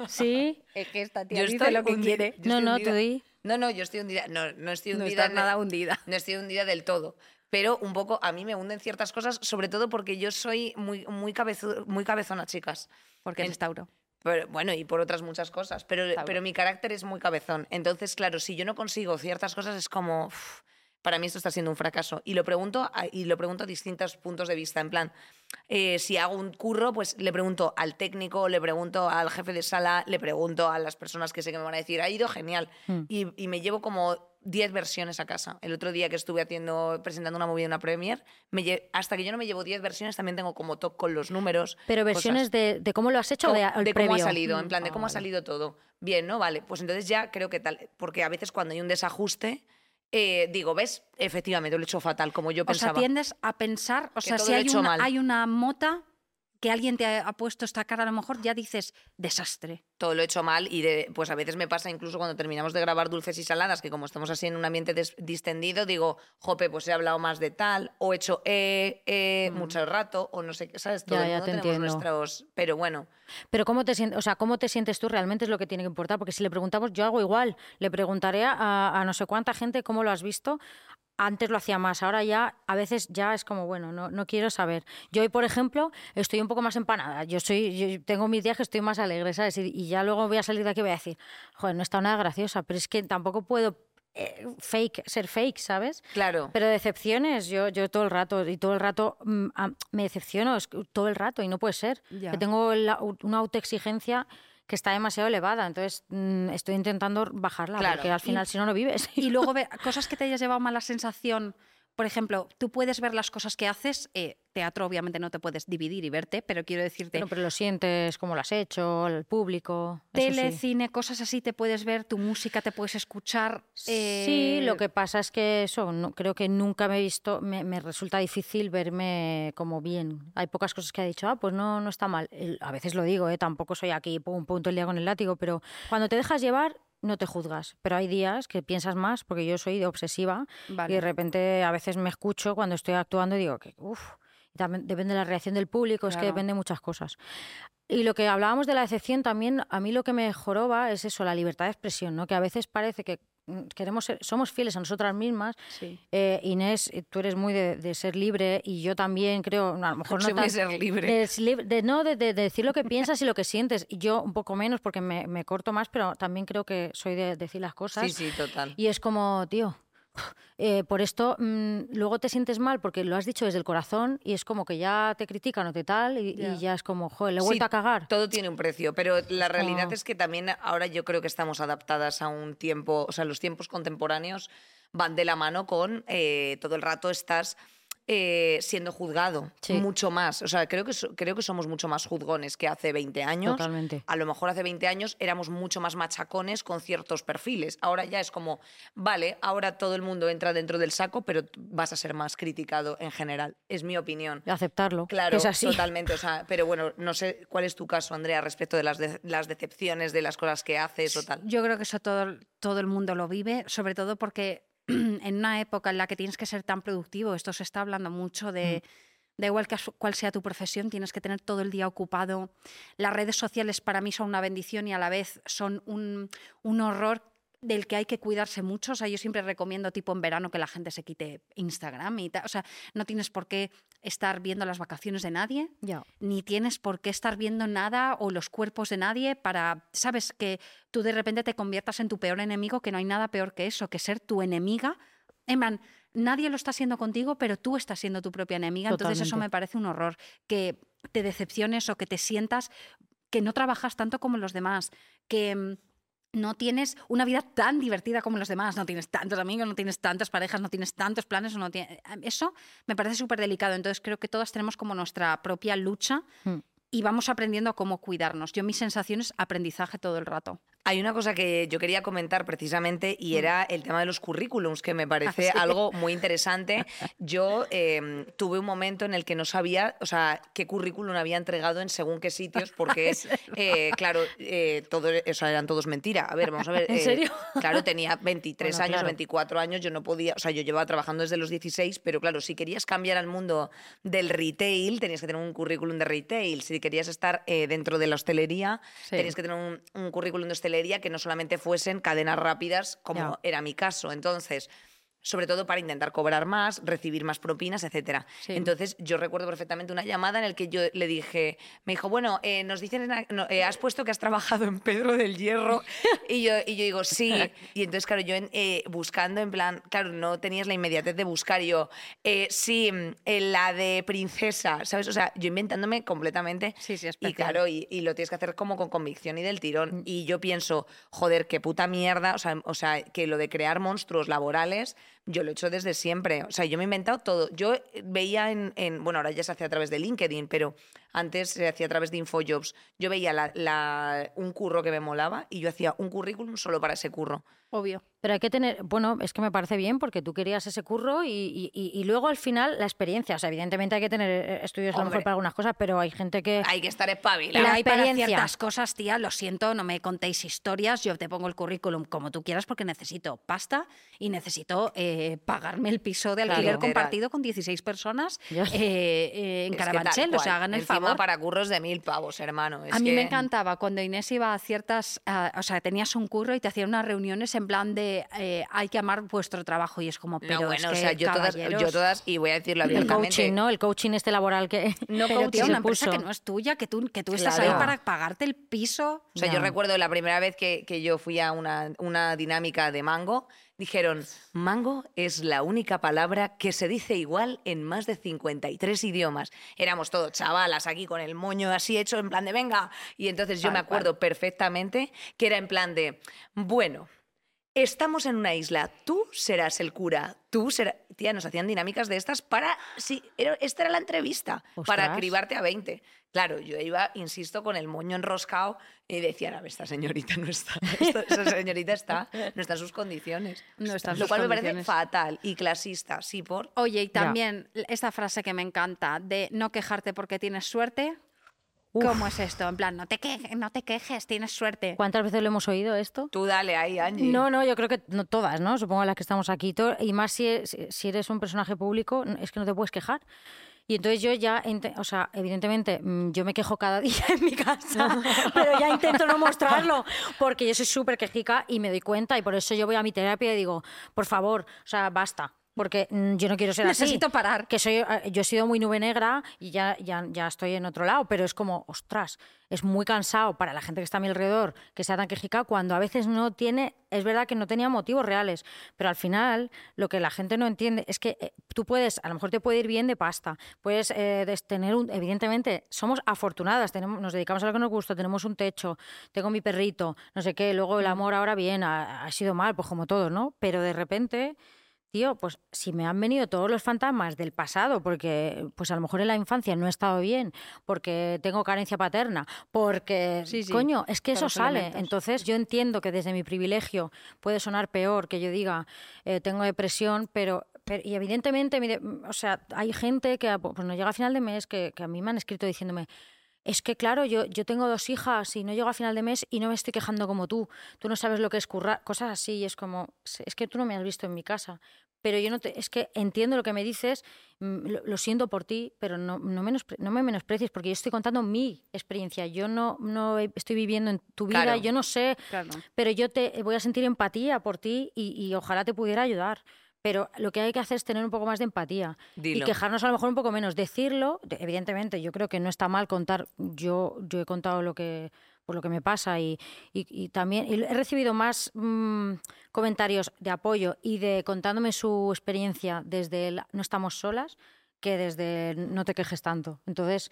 Sí. Es que esta Yo estoy hundida. Yo No, estoy no, hundida. tú di. No, no, yo estoy hundida. No, no estoy no hundida. estás nada hundida. No estoy hundida del todo. Pero un poco a mí me hunden ciertas cosas, sobre todo porque yo soy muy, muy, muy cabezona, chicas. Porque eres Tauro. Pero, bueno, y por otras muchas cosas. Pero, Tauro. pero mi carácter es muy cabezón. Entonces, claro, si yo no consigo ciertas cosas, es como. Para mí esto está siendo un fracaso. Y lo pregunto a, y lo pregunto a distintos puntos de vista. En plan, eh, si hago un curro, pues le pregunto al técnico, le pregunto al jefe de sala, le pregunto a las personas que sé que me van a decir, ha ido genial. Mm. Y, y me llevo como 10 versiones a casa. El otro día que estuve haciendo, presentando una movida en una premier, me lle- hasta que yo no me llevo 10 versiones, también tengo como toque con los números. Pero versiones de, de cómo lo has hecho o de, cómo ha salido, en plan de Ah, cómo ha vale. salido todo. Bien, ¿no? Vale, pues entonces ya creo que tal, porque a veces cuando hay un desajuste, eh, digo, ¿ves? Efectivamente, lo he hecho fatal, como yo O sea, pensaba. tiendes a pensar, o sea, si he hay una, hay una mota que alguien te ha puesto esta cara, a lo mejor ya dices desastre. Todo lo he hecho mal y de- pues a veces me pasa incluso cuando terminamos de grabar dulces y saladas, que como estamos así en un ambiente distendido, digo, jope, pues he hablado más de tal, o he hecho eh, eh, mucho rato, o no sé qué, ¿sabes? Todo Ya, el ya mundo te tenemos entiendo. nuestros... Pero bueno, Pero cómo te sientes, o sea, cómo te sientes tú realmente es lo que tiene que importar, porque si le preguntamos, yo hago igual, le preguntaré a, a no sé cuánta gente cómo lo has visto. Antes lo hacía más, ahora ya a veces ya es como, bueno, no, no quiero saber. Yo hoy, por ejemplo, estoy un poco más empanada. Yo soy, yo tengo mis días que estoy más alegre, ¿sabes? Y, y ya luego voy a salir de aquí y voy a decir, joder, no está nada graciosa, pero es que tampoco puedo eh, fake, ser fake, ¿sabes? claro. Pero decepciones, yo, yo todo el rato, y todo el rato mm, ah, me decepciono, es todo el rato, y no puede ser. Ya. Que tengo la- una autoexigencia que está demasiado elevada, entonces mm, estoy intentando bajarla, Claro. porque al final si no, no vives. Y luego ve cosas que te hayas llevado mala sensación. Por ejemplo, tú puedes ver las cosas que haces. eh, teatro, obviamente, no te puedes dividir y verte, pero quiero decirte. Pero, pero lo sientes, cómo lo has hecho, el público. Tele, sí. cine, cosas así te puedes ver, tu música te puedes escuchar. Sí, eh, lo que pasa es que eso, no, creo que nunca me he visto, me, me resulta difícil verme como bien. Hay pocas cosas que he dicho, ah, pues no, no está mal. A veces lo digo, ¿eh? tampoco soy aquí, pum, punto el día con el látigo, pero cuando te dejas llevar, no te juzgas, pero hay días que piensas más porque yo soy de obsesiva y de repente a veces me escucho cuando estoy actuando y digo que uff, también depende de la reacción del público, es que depende de muchas cosas. Y lo que hablábamos de la decepción también, a mí lo que me joroba es eso, la libertad de expresión, ¿no? Que a veces parece que queremos ser- somos fieles a nosotras mismas. Sí. Eh, Inés, eh, tú eres muy de, de ser libre y yo también creo, no, a lo mejor no muy tan- ser libre. de, s- lib- de- no, de, de- de decir lo que piensas y lo que sientes. Y Yo un poco menos porque me, me corto más, pero también creo que soy de decir las cosas. Sí, sí, total. Y es como, tío, eh, por esto mm, luego te sientes mal porque lo has dicho desde el corazón y es como que ya te critican o te tal y y Ya. es como, joder, le he Sí, vuelto a cagar. Todo tiene un precio, pero la realidad como- es que también ahora yo creo que estamos adaptadas a un tiempo, o sea, los tiempos contemporáneos van de la mano con eh, todo el rato estás eh, siendo juzgado Sí. mucho más. O sea, creo que, creo que somos mucho más juzgones que hace 20 años. Totalmente. A lo mejor hace 20 años éramos mucho más machacones con ciertos perfiles. Ahora ya es como, vale, ahora todo el mundo entra dentro del saco, pero vas a ser más criticado en general. Es mi opinión. Aceptarlo. Claro, es así. totalmente. O sea, pero bueno, no sé cuál es tu caso, Andrea, respecto de las, de- las decepciones, de las cosas que haces o tal. Yo creo que eso todo, todo el mundo lo vive, sobre todo porque en una época en la que tienes que ser tan productivo, esto se está hablando mucho de, da igual que, cuál sea tu profesión, tienes que tener todo el día ocupado. Las redes sociales para mí son una bendición y a la vez son un, un horror del que hay que cuidarse mucho. O sea, yo siempre recomiendo, tipo en verano, que la gente se quite Instagram y tal. O sea, no tienes por qué estar viendo las vacaciones de nadie ni tienes por qué estar viendo nada o los cuerpos de nadie para, sabes, que tú de repente te conviertas en tu peor enemigo, que no hay nada peor que eso, que ser tu enemiga. En plan, nadie lo está haciendo contigo, pero tú estás siendo tu propia enemiga. Entonces eso me parece un horror, que te decepciones o que te sientas que no trabajas tanto como los demás, que mm, no tienes una vida tan divertida como los demás, no tienes tantos amigos, no tienes tantas parejas, no tienes tantos planes, no tiene- eso me parece súper delicado. Entonces creo que todas tenemos como nuestra propia lucha Mm. y vamos aprendiendo a cómo cuidarnos. Yo mi sensación es aprendizaje todo el rato. Hay una cosa que yo quería comentar precisamente y era el tema de los currículums, que me parece Mm. Ah, sí. algo muy interesante. Yo eh, tuve un momento en el que no sabía, o sea, qué currículum había entregado en según qué sitios, porque, eh, claro, eh, todo, o sea, eran todos mentira. A ver, vamos a ver. ¿En eh, serio? Claro, tenía 23 Bueno, años, claro. 24 años, yo no podía, o sea, yo llevaba trabajando desde los 16, pero claro, si querías cambiar al mundo del retail, tenías que tener un currículum de retail. Si querías estar eh, dentro de la hostelería, Sí. tenías que tener un, un currículum de hostelería que no solamente fuesen cadenas rápidas, como era mi caso. Entonces, sobre todo para intentar cobrar más, recibir más propinas, etcétera. Sí. Entonces, yo recuerdo perfectamente una llamada en la que yo le dije, me dijo, bueno, eh, nos dicen, no, eh, has puesto que has trabajado en Pedro del Hierro. y, yo, y yo digo, sí. Y entonces, claro, yo eh, buscando, en plan, claro, no tenías la inmediatez de buscar. Y yo, eh, sí, mm, la de princesa, ¿sabes? O sea, yo inventándome completamente. Sí, sí, Y claro, y, y lo tienes que hacer como con convicción y del tirón. Y yo pienso, joder, qué puta mierda. O sea, o sea, que lo de crear monstruos laborales, yo lo he hecho desde siempre. O sea, yo me he inventado todo. Yo veía en, en- bueno, ahora ya se hace a través de LinkedIn, pero antes se hacía a través de Infojobs. Yo veía la- la- un curro que me molaba y yo hacía un currículum solo para ese curro. Obvio. Pero hay que tener, bueno, es que me parece bien porque tú querías ese curro y, y- y- y luego al final la experiencia. O sea, evidentemente hay que tener eh, estudios a lo mejor para algunas cosas, pero hay gente que... Hay que estar La espabilado. La hay para ciertas cosas, tía, lo siento, no me contéis historias, yo te pongo el currículum como tú quieras porque necesito pasta y necesito eh, pagarme el piso de alquiler compartido con 16 personas eh, eh, en Carabanchel, o sea, hagan el Encima favor. para curros de mil pavos, hermano. Es a mí me que- encantaba cuando Inés iba a ciertas, ah, o sea, tenías un curro y te hacían unas reuniones en plan de eh, hay que amar vuestro trabajo y es como, pero No, es bueno, o que, sea, yo todas, yo todas, y voy a decirlo El abiertamente. coaching, ¿no? El coaching este laboral que... No, pero se una empresa que no es tuya, que tú, que tú estás ahí Claro. para pagarte el piso. O sea, yo Ya. recuerdo la primera vez que, que yo fui a una, una dinámica de Mango, dijeron, Mango es la única palabra que se dice igual en más de 53 idiomas. Éramos todos chavalas aquí con el moño así hecho en plan de venga. Y entonces yo me acuerdo perfectamente que era en plan de, bueno, estamos en una isla, tú serás el cura, tú serás... Tía, nos hacían dinámicas de estas para... Sí, era- esta era la entrevista, para cribarte a 20. Claro, yo iba, insisto, con el moño enroscado y decían, a ver, esta señorita no está, esta, señorita está, no está en sus condiciones. No está en Lo sus cual me parece fatal y clasista, sí, por... Oye, y también esta frase que me encanta de no quejarte porque tienes suerte. Uf. ¿Cómo es esto? En plan, no te, que- no te quejes, tienes suerte. ¿Cuántas veces lo hemos oído esto? Tú dale ahí, Angie. No, no, yo creo que no todas, ¿no? Supongo las que estamos aquí. Y más si, si eres un personaje público, es que no te puedes quejar. Y entonces yo ya, o sea, evidentemente, mm, yo me quejo cada día en mi casa, pero ya intento no mostrarlo, porque yo soy súper quejica y me doy cuenta, y por eso yo voy a mi terapia y digo, por favor, o sea, basta. Porque mm, yo no quiero ser así. Necesito parar. Que soy, eh, yo he sido muy nube negra y ya, ya, ya estoy en otro lado, pero es como, ostras, es muy cansado para la gente que está a mi alrededor que sea tan quejica cuando a veces no tiene, es verdad que no tenía motivos reales, pero al final lo que la gente no entiende es que eh, tú puedes, a lo mejor te puede ir bien de pasta, puedes eh, tener un, evidentemente, somos afortunadas, tenemos, nos dedicamos a lo que nos gusta, tenemos un techo, tengo mi perrito, no sé qué, luego el amor ahora bien, ha, ha sido mal, pues como todo, ¿no? Pero de repente tío, pues si me han venido todos los fantasmas del pasado, porque pues a lo mejor en la infancia no he estado bien, porque tengo carencia paterna, porque, Sí, sí, coño, es que eso sale. elementos. Entonces yo entiendo que desde mi privilegio puede sonar peor que yo diga eh, tengo depresión, pero... pero- y evidentemente, mi de- o sea, hay gente que pues, no llega a final de mes que, que a mí me han escrito diciéndome, es que claro, yo, yo tengo dos hijas y no llego a final de mes y no me estoy quejando como tú. Tú no sabes lo que es currar, cosas así. Y es como, es que tú no me has visto en mi casa. Pero yo no te, es que entiendo lo que me dices, mm, lo, lo siento por ti, pero no, no, menospre- no me menosprecies porque yo estoy contando mi experiencia. Yo no, no estoy viviendo en tu vida, Claro. yo no sé, Claro. pero yo te voy a sentir empatía por ti y, y ojalá te pudiera ayudar. Pero lo que hay que hacer es tener un poco más de empatía Dilo. y quejarnos a lo mejor un poco menos. Decirlo, de- evidentemente, yo creo que no está mal contar. Yo, yo he contado lo que, por lo que me pasa y, y- y también y he recibido más mm, comentarios de apoyo y de contándome su experiencia desde el no estamos solas que desde el no te quejes tanto. Entonces,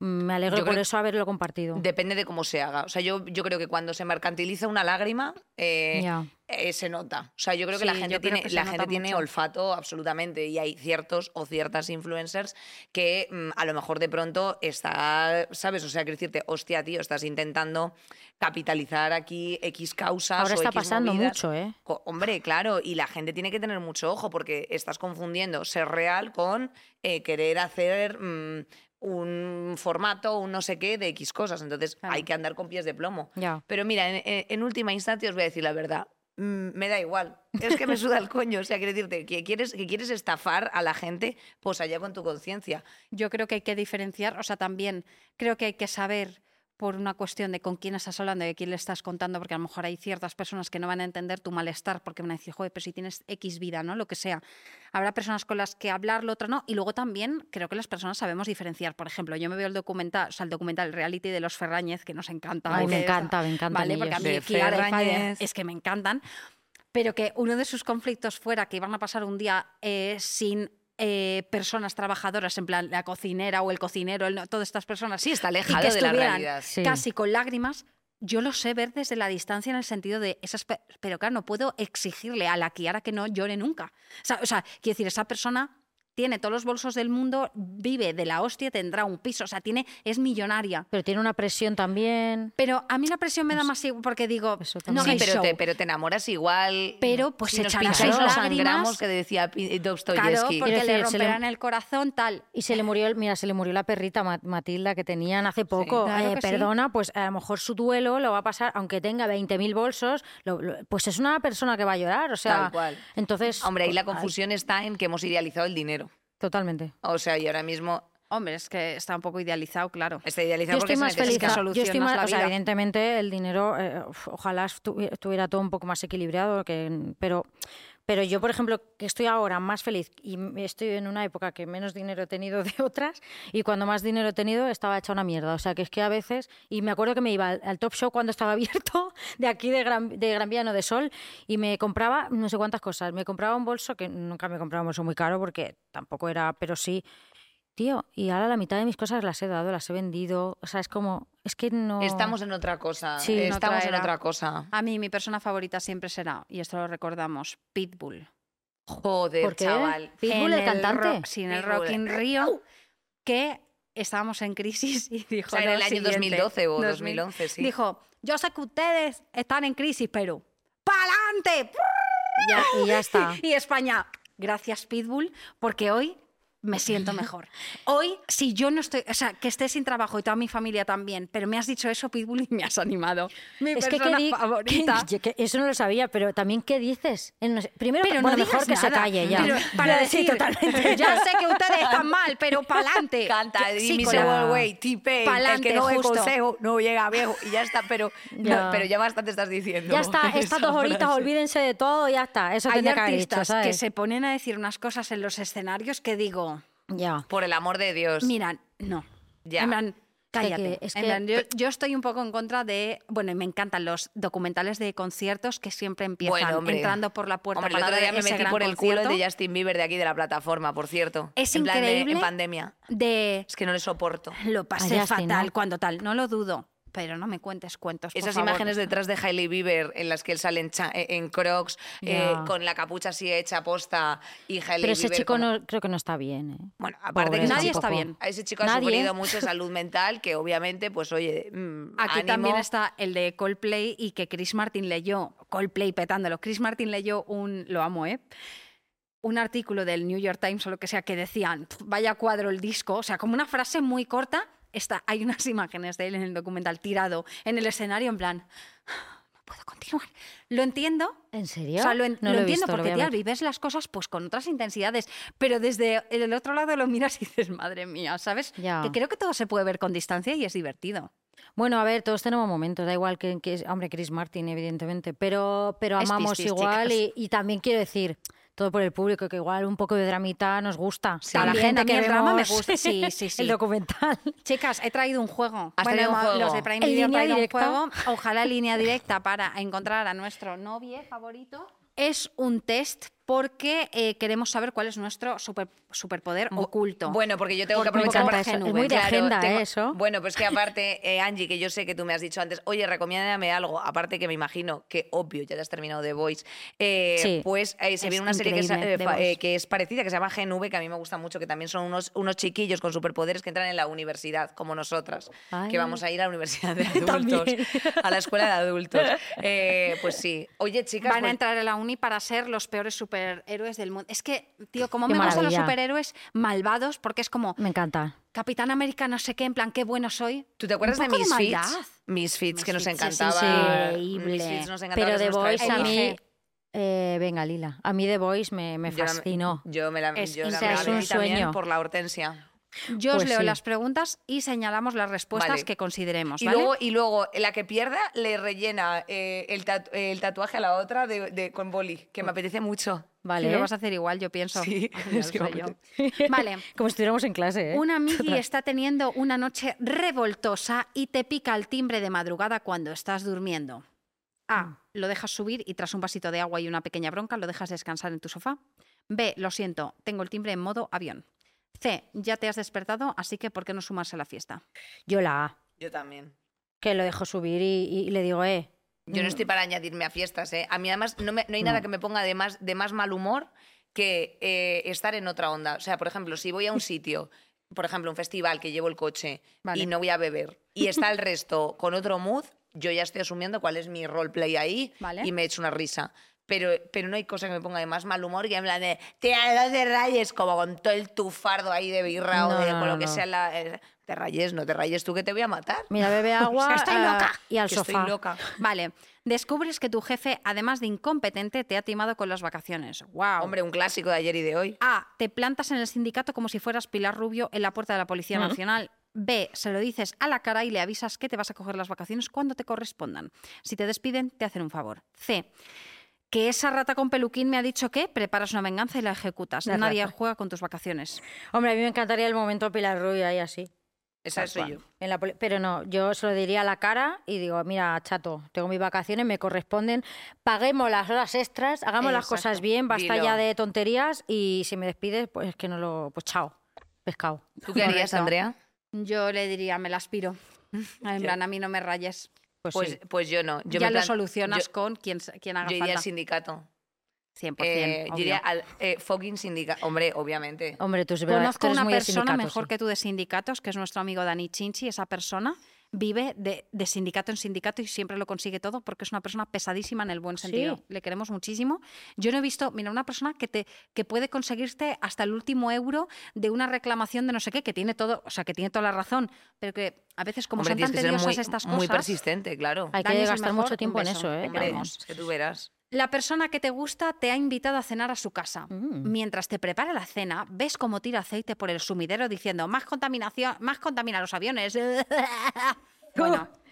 me alegro Yo por creo- eso haberlo compartido. Depende de cómo se haga. O sea, yo, yo creo que cuando se mercantiliza una lágrima, eh, eh, se nota. O sea, yo creo que la gente tiene, la gente tiene olfato absolutamente y hay ciertos o ciertas influencers que mm, a lo mejor de pronto está, ¿sabes? O sea, quiero decirte, hostia, tío, estás intentando capitalizar aquí X causas Ahora o está X pasando movidas. mucho, ¿eh? Hombre, claro, y la gente tiene que tener mucho ojo porque estás confundiendo ser real con eh, querer hacer mm, un formato, un no sé qué de X cosas. Entonces Claro. hay que andar con pies de plomo. Ya. Pero mira, en, en- en última instancia os voy a decir la verdad. Mm, Me da igual. Es que me suda el coño. O sea, quiero decirte que quieres, que quieres estafar a la gente, pues allá con tu conciencia. Yo creo que hay que diferenciar, o sea, también creo que hay que saber por una cuestión de con quién estás hablando y de quién le estás contando, porque a lo mejor hay ciertas personas que no van a entender tu malestar porque van a decir, joder, pero si tienes X vida, ¿no? Lo que sea. Habrá personas con las que hablarlo, otras no. Y luego también creo que las personas sabemos diferenciar. Por ejemplo, yo me veo el documental, o sea, el documental el reality de los Ferrañez, que nos encanta. Ay, me encanta, me encantan Vale, porque a mí Ferrañez. es que me encantan. Pero que uno de sus conflictos fuera que iban a pasar un día eh, sin eh, personas trabajadoras, en plan la cocinera o el cocinero, el- todas estas personas. Sí, está y alejado que de la realidad. Sí. Casi con lágrimas. Yo lo sé ver desde la distancia en el sentido de esas. pe- Pero claro, no puedo exigirle a la Kiara que no llore nunca. O sea, o sea, quiero decir, esa persona tiene todos los bolsos del mundo, vive de la hostia, tendrá un piso, o sea, tiene, es millonaria. Pero tiene una presión también. Pero a mí la presión me da más igual porque digo, Eso no sí, pero te, show. pero te enamoras igual. Pero, pues, si echarás los lágrimas. que decía Pi- Claro, Dostoyevsky. porque le romperán el corazón, tal. Y se le murió, el- mira, se le murió la perrita Ma- Matilda que tenían hace poco. Claro Eh, sí. perdona, pues a lo mejor su duelo lo va a pasar, aunque tenga 20.000 bolsos, lo- lo- pues es una persona que va a llorar. O sea, Tal cual. entonces. Hombre, ahí la pues, ay, confusión está en que hemos idealizado el dinero. Totalmente. O sea, y ahora mismo Hombre, es que está un poco idealizado, claro. está idealizado Yo porque estoy se más necesita feliz. que a- solucionas Yo estoy más, la o sea, vida. evidentemente el dinero, eh, ojalá estu- estuviera todo un poco más equilibrado, que, pero, pero yo, por ejemplo, que estoy ahora más feliz y estoy en una época que menos dinero he tenido de otras y cuando más dinero he tenido estaba hecha una mierda. O sea, que es que a veces, y me acuerdo que me iba al, Top Show cuando estaba abierto, de aquí de Gran, de de Sol, y me compraba no sé cuántas cosas. Me compraba un bolso, que nunca me compraba un bolso muy caro porque tampoco era, pero sí. Tío, y ahora la mitad de mis cosas las he dado, las he vendido. O sea, es como, es que no... estamos en otra cosa. Sí, en estamos otra en otra cosa. A mí mi persona favorita siempre será, y esto lo recordamos, Pitbull. Joder, ¿Por qué? chaval. Pitbull, En el cantante. Rock- sí, en el Pitbull. Rock in Rio, que estábamos en crisis y dijo... O sea, en el año siguiente, 2012 o 2000, 2011, sí. Dijo, yo sé que ustedes están en crisis, pero ¡pa'lante! Ya- y ya está. Y España, gracias Pitbull, porque hoy me siento mejor. Hoy, si yo no estoy, o sea, que esté sin trabajo y toda mi familia también, pero me has dicho eso, Pitbull, y me has animado. Mi Es que, persona ¿qué di- favorita. que- que eso no lo sabía, pero también ¿qué dices? Eh, no sé, Primero, Pero bueno, no mejor que se nada. calle ya. Pero para Sí, decir, totalmente. ya sé que ustedes están mal, pero pa'lante. Canta, Que- se la- way, tipe, el Pa'lante, que no ve justo. consejo no llega viejo y ya está, pero no, Ya. pero ya bastante estás diciendo. Ya está, estas dos horitas, olvídense de todo, ya está. Eso Hay tendría que haber dicho, artistas ¿sabes? que se ponen a decir unas cosas en los escenarios que digo, Ya. Por el amor de Dios. mira, no. Ya. En plan, que- cállate. es En que- plan, yo, yo estoy un poco en contra de, bueno, y me encantan los documentales de conciertos que siempre empiezan Bueno, entrando por la puerta Hombre, el otro día me metí por el culo el concierto. de Justin Bieber de aquí de la plataforma, por cierto. Es en plan de- increíble. en pandemia. de Es que no le soporto. lo pasé Justin, fatal ¿no? cuando tal, no lo dudo, pero no me cuentes cuentos. por Esas favor. imágenes detrás de Hailey Bieber en las que él sale en, en crocs, eh, con la capucha así hecha posta y Hailey Pero ese Bieber chico como- no, creo que no está bien. ¿eh? Bueno, aparte Pobre, que Nadie está bien. A ese chico ha sufrido mucho salud mental, que obviamente, pues oye, mm, Aquí ánimo. también está el de Coldplay y que Chris Martin leyó, Coldplay petándolo, Chris Martin leyó un, lo amo, ¿eh? Un artículo del New York Times o lo que sea que decían, "Pf, vaya cuadro el disco, o sea, como una frase muy corta, está, hay unas imágenes de él en el documental tirado en el escenario en plan, no puedo continuar. Lo entiendo, ¿En serio? o sea, lo, en- No lo he entiendo visto, lo porque, tía, vives las cosas pues con otras intensidades, pero desde el otro lado lo miras y dices, madre mía, ¿sabes? Ya. Que creo que todo se puede ver con distancia y es divertido. Bueno, a ver, todos tenemos momentos, da igual que, que hombre, Chris Martin, evidentemente, pero, pero amamos igual y también quiero decir, todo por el público, que igual un poco de dramita nos gusta. Sí. a la gente que el drama me vemos gusta, sí, sí, sí. el documental. Chicas, he traído un juego. ¿Has traído un juego? Los de Prime ¿En Video han línea traído un juego. Ojalá línea directa para encontrar a nuestro novio favorito. Es un test porque eh, queremos saber cuál es nuestro super- superpoder oculto. Bueno, porque yo tengo que Porque aprovechar para eso. Es muy de agenda, tengo- ¿eh, eso. Bueno, pues que aparte, eh, Angie, que yo sé que tú me has dicho antes, oye, recomiéndame algo, aparte que me imagino que obvio, ya te has terminado The Voice, eh, Sí. pues eh, se viene una serie que es, que parecida, que se llama GNV, que a mí me gusta mucho, que también son unos, unos chiquillos con superpoderes que entran en la universidad, como nosotras, Ay. que vamos a ir a la universidad de adultos, a la escuela de adultos. Pues sí. Oye, chicas, Van a pues- entrar a la uni para ser los peores superhéroes del mundo. Es que, tío, como me gustan los superhéroes malvados, porque es como Me encanta. Capitán América, no sé qué, en plan, qué bueno soy. ¿Tú te acuerdas de Misfits? maldad. Misfits, que nos encantaba. increíble. Misfits nos encantaba. Pero nuestra Voice a mí... Eh, venga, Lila. A mí The Voice me, me Yo la- fascinó. Yo me la, Es yo la me Es la un sueño. por la hortensia. Yo os Pues leo sí. las preguntas y señalamos las respuestas Vale. que consideremos. Y luego, y luego la que pierda le rellena eh, el, tatu- el tatuaje a la otra de, de- con boli, que me apetece mucho. Vale. Sí, lo vas a hacer igual, yo pienso. Sí, es que yo. Vale. Como si estuviéramos en clase, ¿eh? Un amigui está teniendo una noche revoltosa y te pica el timbre de madrugada cuando estás durmiendo. A. Lo dejas subir y tras un vasito de agua y una pequeña bronca lo dejas descansar en tu sofá. B. Lo siento, tengo el timbre en modo avión. C. Ya te has despertado, así que ¿por qué no sumarse a la fiesta? Yo la A, Yo también. que lo dejo subir y, y le digo, eh. Yo no estoy para añadirme a fiestas, ¿eh? A mí además no, me- no hay nada que me ponga de más, de más mal humor que eh, estar en otra onda. O sea, por ejemplo, si voy a un sitio, por ejemplo, un festival que llevo el coche Vale. y no voy a beber, y está el resto con otro mood, yo ya estoy asumiendo cuál es mi roleplay ahí Vale. y me echo una risa. Pero, pero no hay cosa que me ponga de más mal humor que en plan de te no te rayes, como con todo el tufardo ahí de birra o de con lo que sea la. eh, te rayes, no te rayes tú que te voy a matar. Mira, bebe agua estoy ah, loca. y al que sofá. Estoy loca. Vale. Descubres que tu jefe, además de incompetente, te ha timado con las vacaciones. ¡Wow! Hombre, un clásico de ayer y de hoy. A. Te plantas en el sindicato como si fueras Pilar Rubio en la puerta de la Policía Nacional. B. Se lo dices a la cara y le avisas que te vas a coger las vacaciones cuando te correspondan. Si te despiden, te hacen un favor. C. Que esa rata con peluquín me ha dicho que preparas una venganza y la ejecutas. La Nadie rata. juega con tus vacaciones. Hombre, a mí me encantaría el momento Pilar Rubio ahí así. Esa soy yo. En la poli- pero no, yo se lo diría a la cara y digo, mira, chato, tengo mis vacaciones, me corresponden, paguemos las horas extras, hagamos las cosas bien, basta Dilo. ya de tonterías y si me despides, pues es que no lo... Pues chao, pescado. ¿Tú qué harías. Andrea? Yo le diría, me la aspiro. En plan, a mí no me rayes. Pues, Pues, sí. pues yo no. Yo ya me lo solucionas yo- con quien, quien haga Yo iría al sindicato. 100%. Eh, yo obvio. iría al eh, fucking sindicato. Hombre, obviamente. Hombre, tú, sí- tú Conozco eres una muy persona mejor sí. que tú de sindicatos, que es nuestro amigo Dani Chinchi. Esa persona vive de, de sindicato en sindicato y siempre lo consigue todo porque es una persona pesadísima en el buen sentido. Sí. Le queremos muchísimo. Yo no he visto, mira, una persona que, te, que puede conseguirte hasta el último euro de una reclamación de no sé qué, que tiene todo, o sea, que tiene toda la razón, pero que a veces como Hombre, son tan tediosas muy, estas muy cosas... persistente, claro. Hay que gastar mejor, mucho tiempo en eso, ¿eh? Hombre, Vamos. es que tú verás. La persona que te gusta te ha invitado a cenar a su casa. Mm. Mientras te prepara la cena, ves cómo tira aceite por el sumidero diciendo más contaminación, más contamina los aviones. bueno.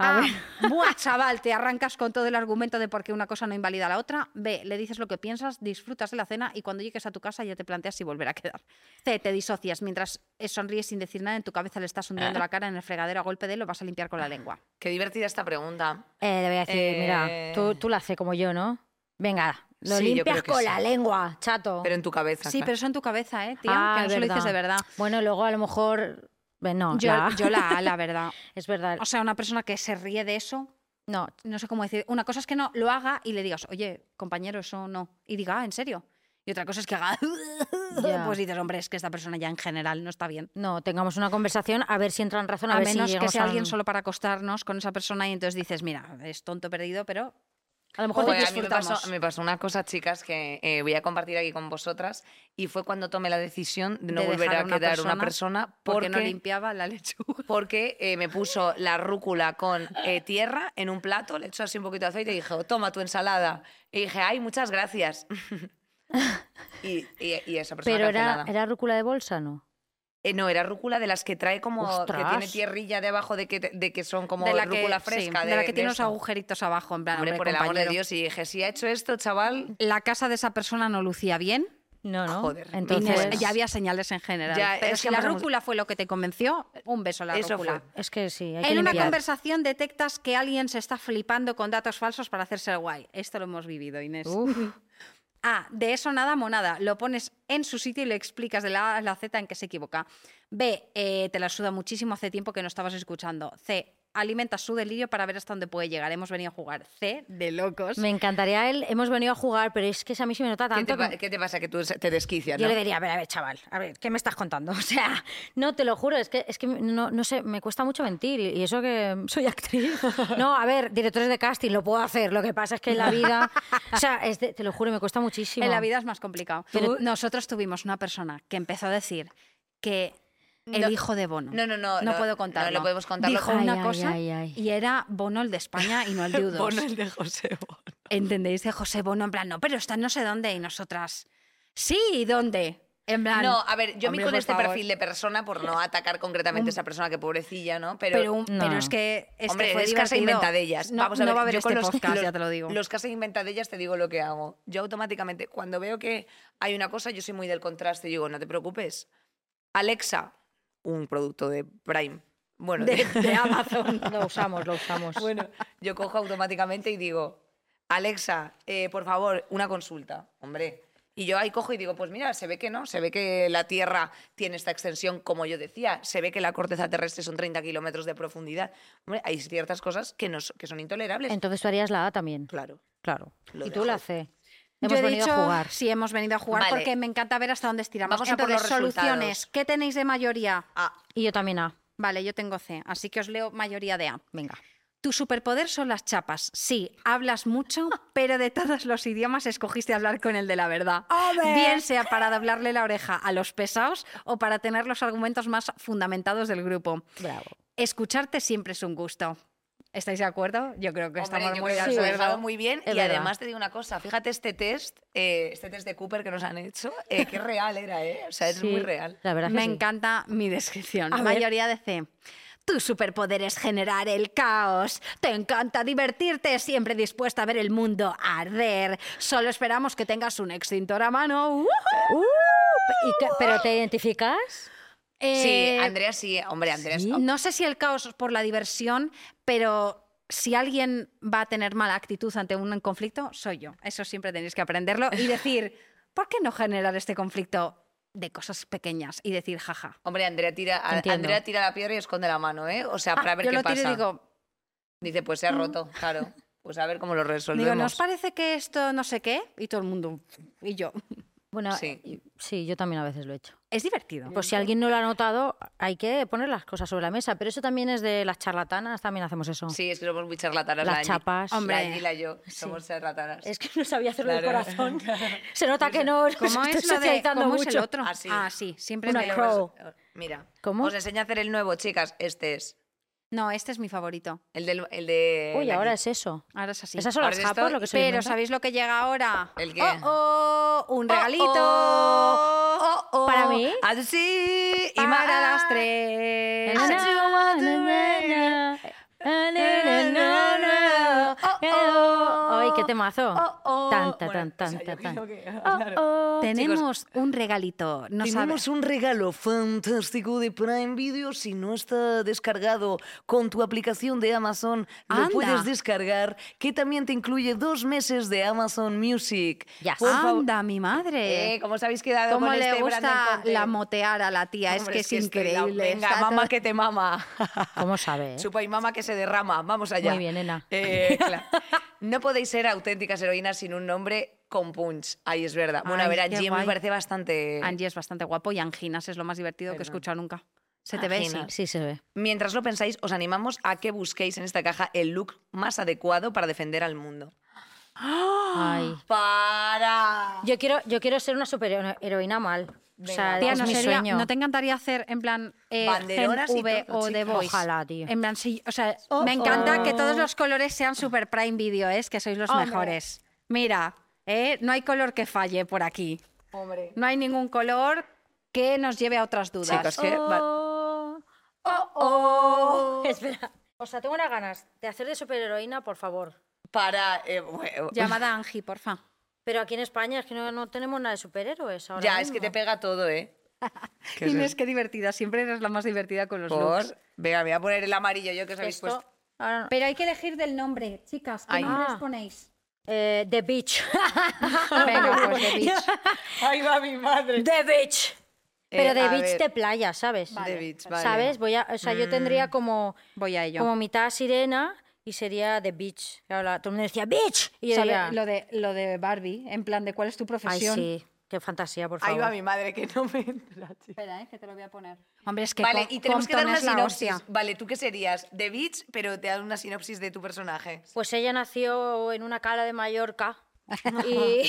A A, ver. buah, chaval, te arrancas con todo el argumento de por qué una cosa no invalida a la otra. B, le dices lo que piensas, disfrutas de la cena y cuando llegues a tu casa ya te planteas si volver a quedar. C, te disocias mientras sonríes sin decir nada, en tu cabeza le estás hundiendo ¿Eh? la cara en el fregadero a golpe de lo vas a limpiar con la lengua. Qué divertida esta pregunta. Eh, le voy a decir, Eh, mira, tú, tú la haces como yo, ¿no? Venga, lo Sí, limpias con sí. la lengua, chato. Pero en tu cabeza. Sí, claro. pero eso en tu cabeza, ¿eh? Ah, que no se lo dices de verdad. verdad. Bueno, luego a lo mejor... No, Yo la- yo la A, la verdad. es verdad. O sea, una persona que se ríe de eso, No, no sé cómo decir. Una cosa es que no lo haga y le digas, oye, compañero, eso no. Y diga, ah, ¿en serio? Y otra cosa es que haga, Ya. pues dices, hombre, es que esta persona ya en general no está bien. no, tengamos una conversación a ver si entra en razón, a, A, ver si menos que sea a alguien solo para acostarnos con esa persona y entonces dices, mira, es tonto perdido, pero A lo mejor Joder, te a mí me pasó, me pasó una cosa, chicas, que eh, voy a compartir aquí con vosotras y fue cuando tomé la decisión de no De volver a a una quedar una persona persona porque, porque, no limpiaba la lechuga. porque eh, me puso la rúcula con eh, tierra en un plato, le echó así un poquito de aceite y dije, "Oh, toma tu ensalada. Y dije, ay, muchas gracias. y, y- y esa persona Pero era, era rúcula de bolsa, ¿no? Eh, no, era rúcula de las que trae como que tiene ¡Ostras! tierrilla debajo de que, de que son como de la que, rúcula sí, fresca. de la que tiene unos agujeritos abajo, en plan, Hombre, hombre, por el amor de. Dios. Y dije, si ha hecho esto, chaval, La casa de esa persona no lucía bien. No, no. Joder, Entonces, Inés, ya había señales en general. Ya, pero si que la hemos- rúcula fue lo que te convenció, un beso a la Eso rúcula. fue. es que sí, hay que En una limpiar. conversación detectas que alguien se está flipando con datos falsos para hacerse el guay. Esto lo hemos vivido, Inés. Uf. A. De eso nada, monada. Lo pones en su sitio y le explicas de la A a la Z en que se equivoca. B. eh, te la suda muchísimo hace tiempo que no estabas escuchando. C. Alimentas su delirio para ver hasta dónde puede llegar. Hemos venido a jugar. C. De locos. Me encantaría él, hemos venido a jugar, pero es que a mí sí me nota ¿qué tanto. te, pa- que- qué te pasa? Que tú se- te desquicias, Yo ¿no? le diría, a ver, a ver, chaval, a ver, ¿qué me estás contando? O sea, no, te lo juro, es que, es que no, no sé, me cuesta mucho mentir y y eso que soy actriz. No, a ver, directores de casting, lo puedo hacer, lo que pasa es que en la vida, o sea, es de- te lo juro, me cuesta muchísimo. En la vida es más complicado. Pero- Nosotros tuvimos una persona que empezó a decir que el No, hijo de Bono. no, no, no, No no, puedo no contarlo. lo podemos contarlo. Dijo Ay, una ay, cosa ay, ay. y era Bono el de España y no el de U2. Bono el de José Bono. ¿Entendéis? De José Bono, en plan, no, pero está no sé dónde. Y nosotras, sí, ¿y dónde? En plan, No, a ver, yo hombre, con este favor. perfil de persona, por no atacar concretamente a esa persona que pobrecilla, ¿no? Pero, Pero, un- No. pero es que es hombre, que fue es casa divertido. inventadellas. No, Vamos a no ver, va a haber yo este con los, podcast, los- ya te lo digo. Los casa inventadellas te digo lo que hago. Yo automáticamente, cuando veo que hay una cosa, yo soy muy del contraste. Digo, no te preocupes. Alexa, un producto de Prime. Bueno, de, de Amazon. Lo usamos, lo usamos. Bueno, yo cojo automáticamente y digo, Alexa, eh, por favor, una consulta, hombre. Y yo ahí cojo y digo, pues mira, se ve que no, se ve que la Tierra tiene esta extensión, como yo decía, se ve que la corteza terrestre son 30 kilómetros de profundidad. Hombre, hay ciertas cosas que, no, que son intolerables. Entonces tú harías la A también. Claro. Claro. Lo y tú la C. Yo Hemos he venido dicho, a jugar. Sí, hemos venido a jugar Vale. porque me encanta ver hasta dónde estiramos. Vamos a por los soluciones. resultados. ¿Qué tenéis de mayoría? Ah, Y yo también A. Vale, yo tengo C, así que os leo mayoría de A. Venga. Tu superpoder son las chapas. Sí, hablas mucho, pero de todos los idiomas escogiste hablar con el de la verdad. Bien sea para doblarle la oreja a los pesados o para tener los argumentos más fundamentados del grupo. Bravo. Escucharte siempre es un gusto. ¿Estáis de acuerdo? Yo creo que hombre, estamos yo muy creo de que lo he acuerdo. dejado muy bien. Es y verdad. además te digo una cosa, fíjate este test, eh, este test de Cooper que nos han hecho, eh, qué real era, ¿eh? O sea, es Sí, muy real. La verdad que Me sí. encanta mi descripción. A ver. Mayoría de C. Tu superpoder es generar el caos. Te encanta divertirte, siempre dispuesta a ver el mundo arder. Solo esperamos que tengas un extintor a mano. Uh, ¿y qué- ¿Pero te identificas? Sí, Eh, Andrea sí, hombre, Andrea ¿sí? No sé si el caos es por la diversión, pero si alguien va a tener mala actitud ante un conflicto, soy yo. Eso siempre tenéis que aprenderlo y decir, ¿por qué no generar este conflicto de cosas pequeñas y decir, jaja? Hombre, Andrea tira, Entiendo. Andrea tira la piedra y esconde la mano, ¿eh? O sea, para ver yo qué lo tiro pasa. y digo, Dice, pues se ha roto, claro. Pues a ver cómo lo resolvemos. Digo, ¿nos parece que esto no sé qué? Y todo el mundo, y yo. Bueno, Sí. sí, yo también a veces lo he hecho. Es divertido. Pues si alguien no lo ha notado, hay que poner las cosas sobre la mesa. Pero eso también es de las charlatanas, también hacemos eso. Sí, es que somos muy charlatanas. Las la chapas. Hombre. La y la yo somos charlatanas. Es que no sabía hacerlo Claro. de corazón. Se nota que no ¿Cómo es lo de socializando cómo es mucho. el otro? Ah, sí. Ah, sí, siempre Una me. Mira, ¿Cómo? os enseño a hacer el nuevo, chicas. Este es. No, este es mi favorito. El, del, el de. Uy, la ahora es eso. Ahora es así. Esas son Ahora las japas, lo que se Pero inventa. ¿sabéis lo que llega ahora? ¿El qué? Oh, oh, un regalito. Oh, oh, ¿Para mí? Así. Y para las tres. Ay, qué temazo. Oh, oh. Oh, oh. Tenemos un regalito. No Tenemos sabe- un regalo fantástico de Prime Video. Si no está descargado con tu aplicación de Amazon, lo Anda. puedes descargar, que también te incluye dos meses de Amazon Music. Ya favor- Anda, mi madre. Eh, ¿Cómo os habéis quedado ¿Cómo con le este gusta la motear a la tía? Hombre, es que es, la- increíble. Venga, está mamá todo- que te mama. ¿Cómo sabe? eh? Chupa y mama que se derrama. Vamos allá. Muy bien, nena. Eh, claro. No podéis ser auténticas heroínas sin un nombre con punch. Ahí es verdad. Bueno, a ver, Angie me parece bastante... Angie es bastante guapo y Anginas es lo más divertido que he escuchado nunca. Se te ve, sí. Sí, se ve. Mientras lo pensáis, os animamos a que busquéis en esta caja el look más adecuado para defender al mundo. Ay. ¡Para! Yo quiero, yo quiero ser una superheroína mal. O sea, Tía, ¿no, mi sería- sueño. ¿no te encantaría hacer en plan eh, Banderonas Gen y V todo, o The. Voice? Ojalá, tío. En plan, sí, o sea, Oh, me encanta oh. que todos los colores sean super Prime Video, ¿eh? es que sois los Hombre. mejores. Mira, ¿eh? no hay color que falle por aquí. Hombre. No hay ningún color que nos lleve a otras dudas. Chicos, que... Oh, oh, oh. Espera. O sea, tengo unas ganas de hacer de superheroína, por favor. Para... eh, bueno, Llamada Angie, porfa. Pero aquí en España es que no, no tenemos nada de superhéroes ahora Ya, es que te pega todo, ¿eh? ¿Qué Inés, qué divertida. Siempre eres la más divertida con los Por... looks. Venga, me voy a poner el amarillo yo que os habéis Esto, puesto. no. Pero hay que elegir del nombre, chicas. ¿Qué Ay. nombres Ah. ponéis? Eh, The Beach. Venga, pues The Beach. ¡Ahí va mi madre! The Beach. Pero Eh, The a Beach ver. de playa, ¿sabes? The Beach, vale. ¿Sabes? Voy a, o sea, yo tendría como, Voy a ello. como mitad sirena y sería The Beach. Claro, la- todo el mundo decía Beach. Y yo ¿Sabe diría, lo, de, lo de Barbie, en plan de cuál es tu ay, profesión. sí, qué fantasía, por Ahí favor. va mi madre, que no me entra, chica. Espera, eh, que te lo voy a poner. Hombre, es que Vale, y tenemos que dar una sinopsis. Vale, ¿tú qué serías? The Beach, pero te dan una sinopsis de tu personaje. Pues ella nació en una cala de Mallorca y,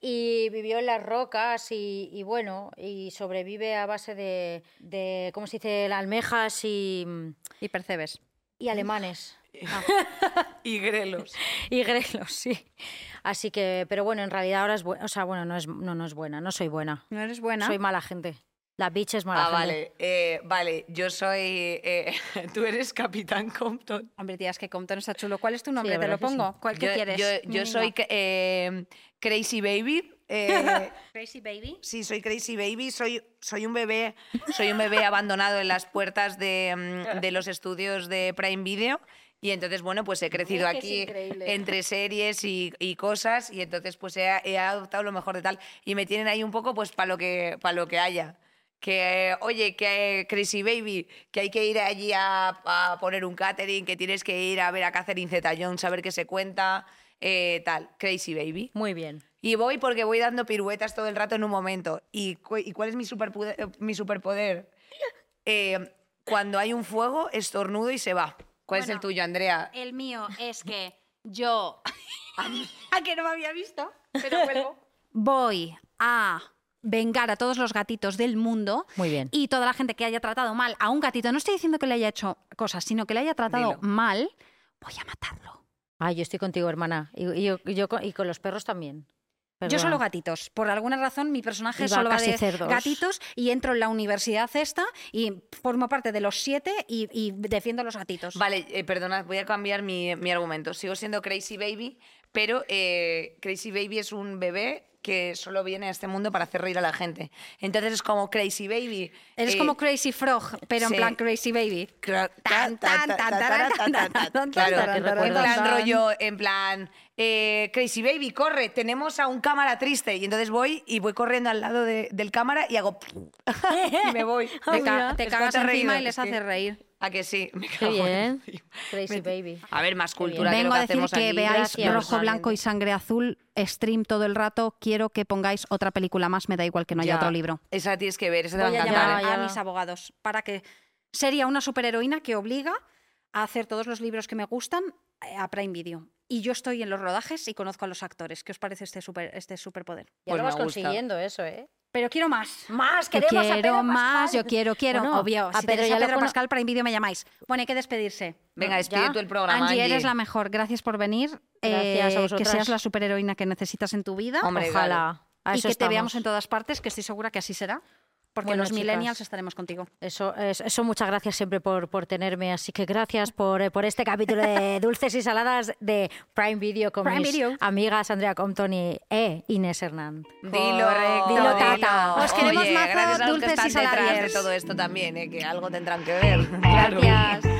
y vivió en las rocas y, y bueno, y sobrevive a base de, de ¿cómo se dice?, almejas y, Y percebes. y alemanes. Y grelos. Y grelos, sí. Así que, pero bueno, en realidad ahora es buena. O sea, bueno, no es, no, no es buena, no soy buena. ¿No eres buena? Soy mala gente. La bitch es mala Ah, gente. vale. eh, vale, yo soy... eh, tú eres Capitán Compton. Hombre, tía, es que Compton está chulo. ¿Cuál es tu nombre? la ¿Te lo sí. pongo? ¿Cuál que yo, quieres? Yo, soy eh, Crazy Baby. eh, Crazy Baby. sí, soy Crazy Baby. Soy, soy un bebé. Soy un bebé abandonado en las puertas de, mm, de los estudios de Prime Video. Y entonces, bueno, pues he crecido que aquí entre series y, y cosas. Y entonces, pues he, he adoptado lo mejor de tal. Y me tienen ahí un poco, pues, para lo, que, pa' lo que haya. Que, oye, que Crazy Baby, que hay que ir allí a, a poner un catering, que tienes que ir a ver a Catherine Zeta-Jones, a ver qué se cuenta, eh, tal. Crazy Baby. Muy bien. Y voy porque voy dando piruetas todo el rato en un momento. ¿Y, cu- y cuál es mi superpoder? Mi superpoder? Eh, cuando hay un fuego, estornudo y se va. ¿Cuál es el tuyo, Andrea? El mío es que yo. ¿A que no me había visto? Pero vuelvo. Voy a vengar a todos los gatitos del mundo. Muy bien. Y toda la gente que haya tratado mal a un gatito. No estoy diciendo que le haya hecho cosas, sino que le haya tratado Dilo. mal. Voy a matarlo. Ay, yo estoy contigo, hermana. Y, y yo, y yo con, y con los perros también. Yo Perdona. solo gatitos. Por alguna razón, mi personaje solo va de cerdos. gatitos y entro en la universidad esta y formo parte de los siete y, y defiendo a los gatitos. Vale, eh, perdonad, voy a cambiar mi, mi argumento. Sigo siendo Crazy Baby, pero eh, Crazy Baby es un bebé que solo viene a este mundo para hacer reír a la gente. Entonces es como Crazy Baby. Eres eh, como Crazy Frog, pero sí. en plan Crazy Baby. Tan, ta- tan, ta- tan, Claro, tan, en tan, tan, plan tan. rollo, en plan, eh, Crazy Baby, corre, tenemos a un cámara triste. Y entonces voy y voy corriendo al lado de- del cámara y hago... y me voy. Te, ca- te cagas encima reído, y les haces reír. ¿A que sí? Me Qué cago en- bien. Crazy baby. A ver, más bien. cultura que lo Vengo que a decir hacemos que aquí. veáis Gracias. rojo, blanco y sangre azul, stream todo el rato. Quiero que pongáis otra película más, me da igual que no haya Ya. otro libro. Esa tienes que ver, esa te va a Voy a encantar. llamar ¿eh? a mis abogados para que sería una superheroína que obliga a hacer todos los libros que me gustan eh, a Prime Video. Y yo estoy en los rodajes y conozco a los actores. ¿Qué os parece este, super, este superpoder? Ya Pues lo vas gusta. consiguiendo eso, ¿eh? Pero quiero más. Más, Yo queremos a quiero Pedro más, Pascal. yo quiero, quiero. Bueno, Obvio, a si Pedro ya a Pedro Pascal, Prime Video me llamáis. Bueno, hay que despedirse. Venga, despide tú el programa, Angie, Angie. eres la mejor. Gracias por venir. Gracias a Eh, que vosotras. seas la superheroína que necesitas en tu vida. Hombre, Ojalá. claro. A y que te veamos en todas partes, que estoy segura que así será. Porque Bueno, los chicas. millennials estaremos contigo. Eso, es- eso muchas gracias siempre por, por tenerme. Así que gracias por, eh, por este capítulo de Dulces y Saladas de Prime Video con Prime mis Video. amigas Andrea Compton y e Inés Hernán. Dilo, Dilo, dilo, tata. Os queremos Oye, mazo, gracias a los que dulces y están detrás de todo esto también, ¿eh? que algo tendrán que ver. Gracias.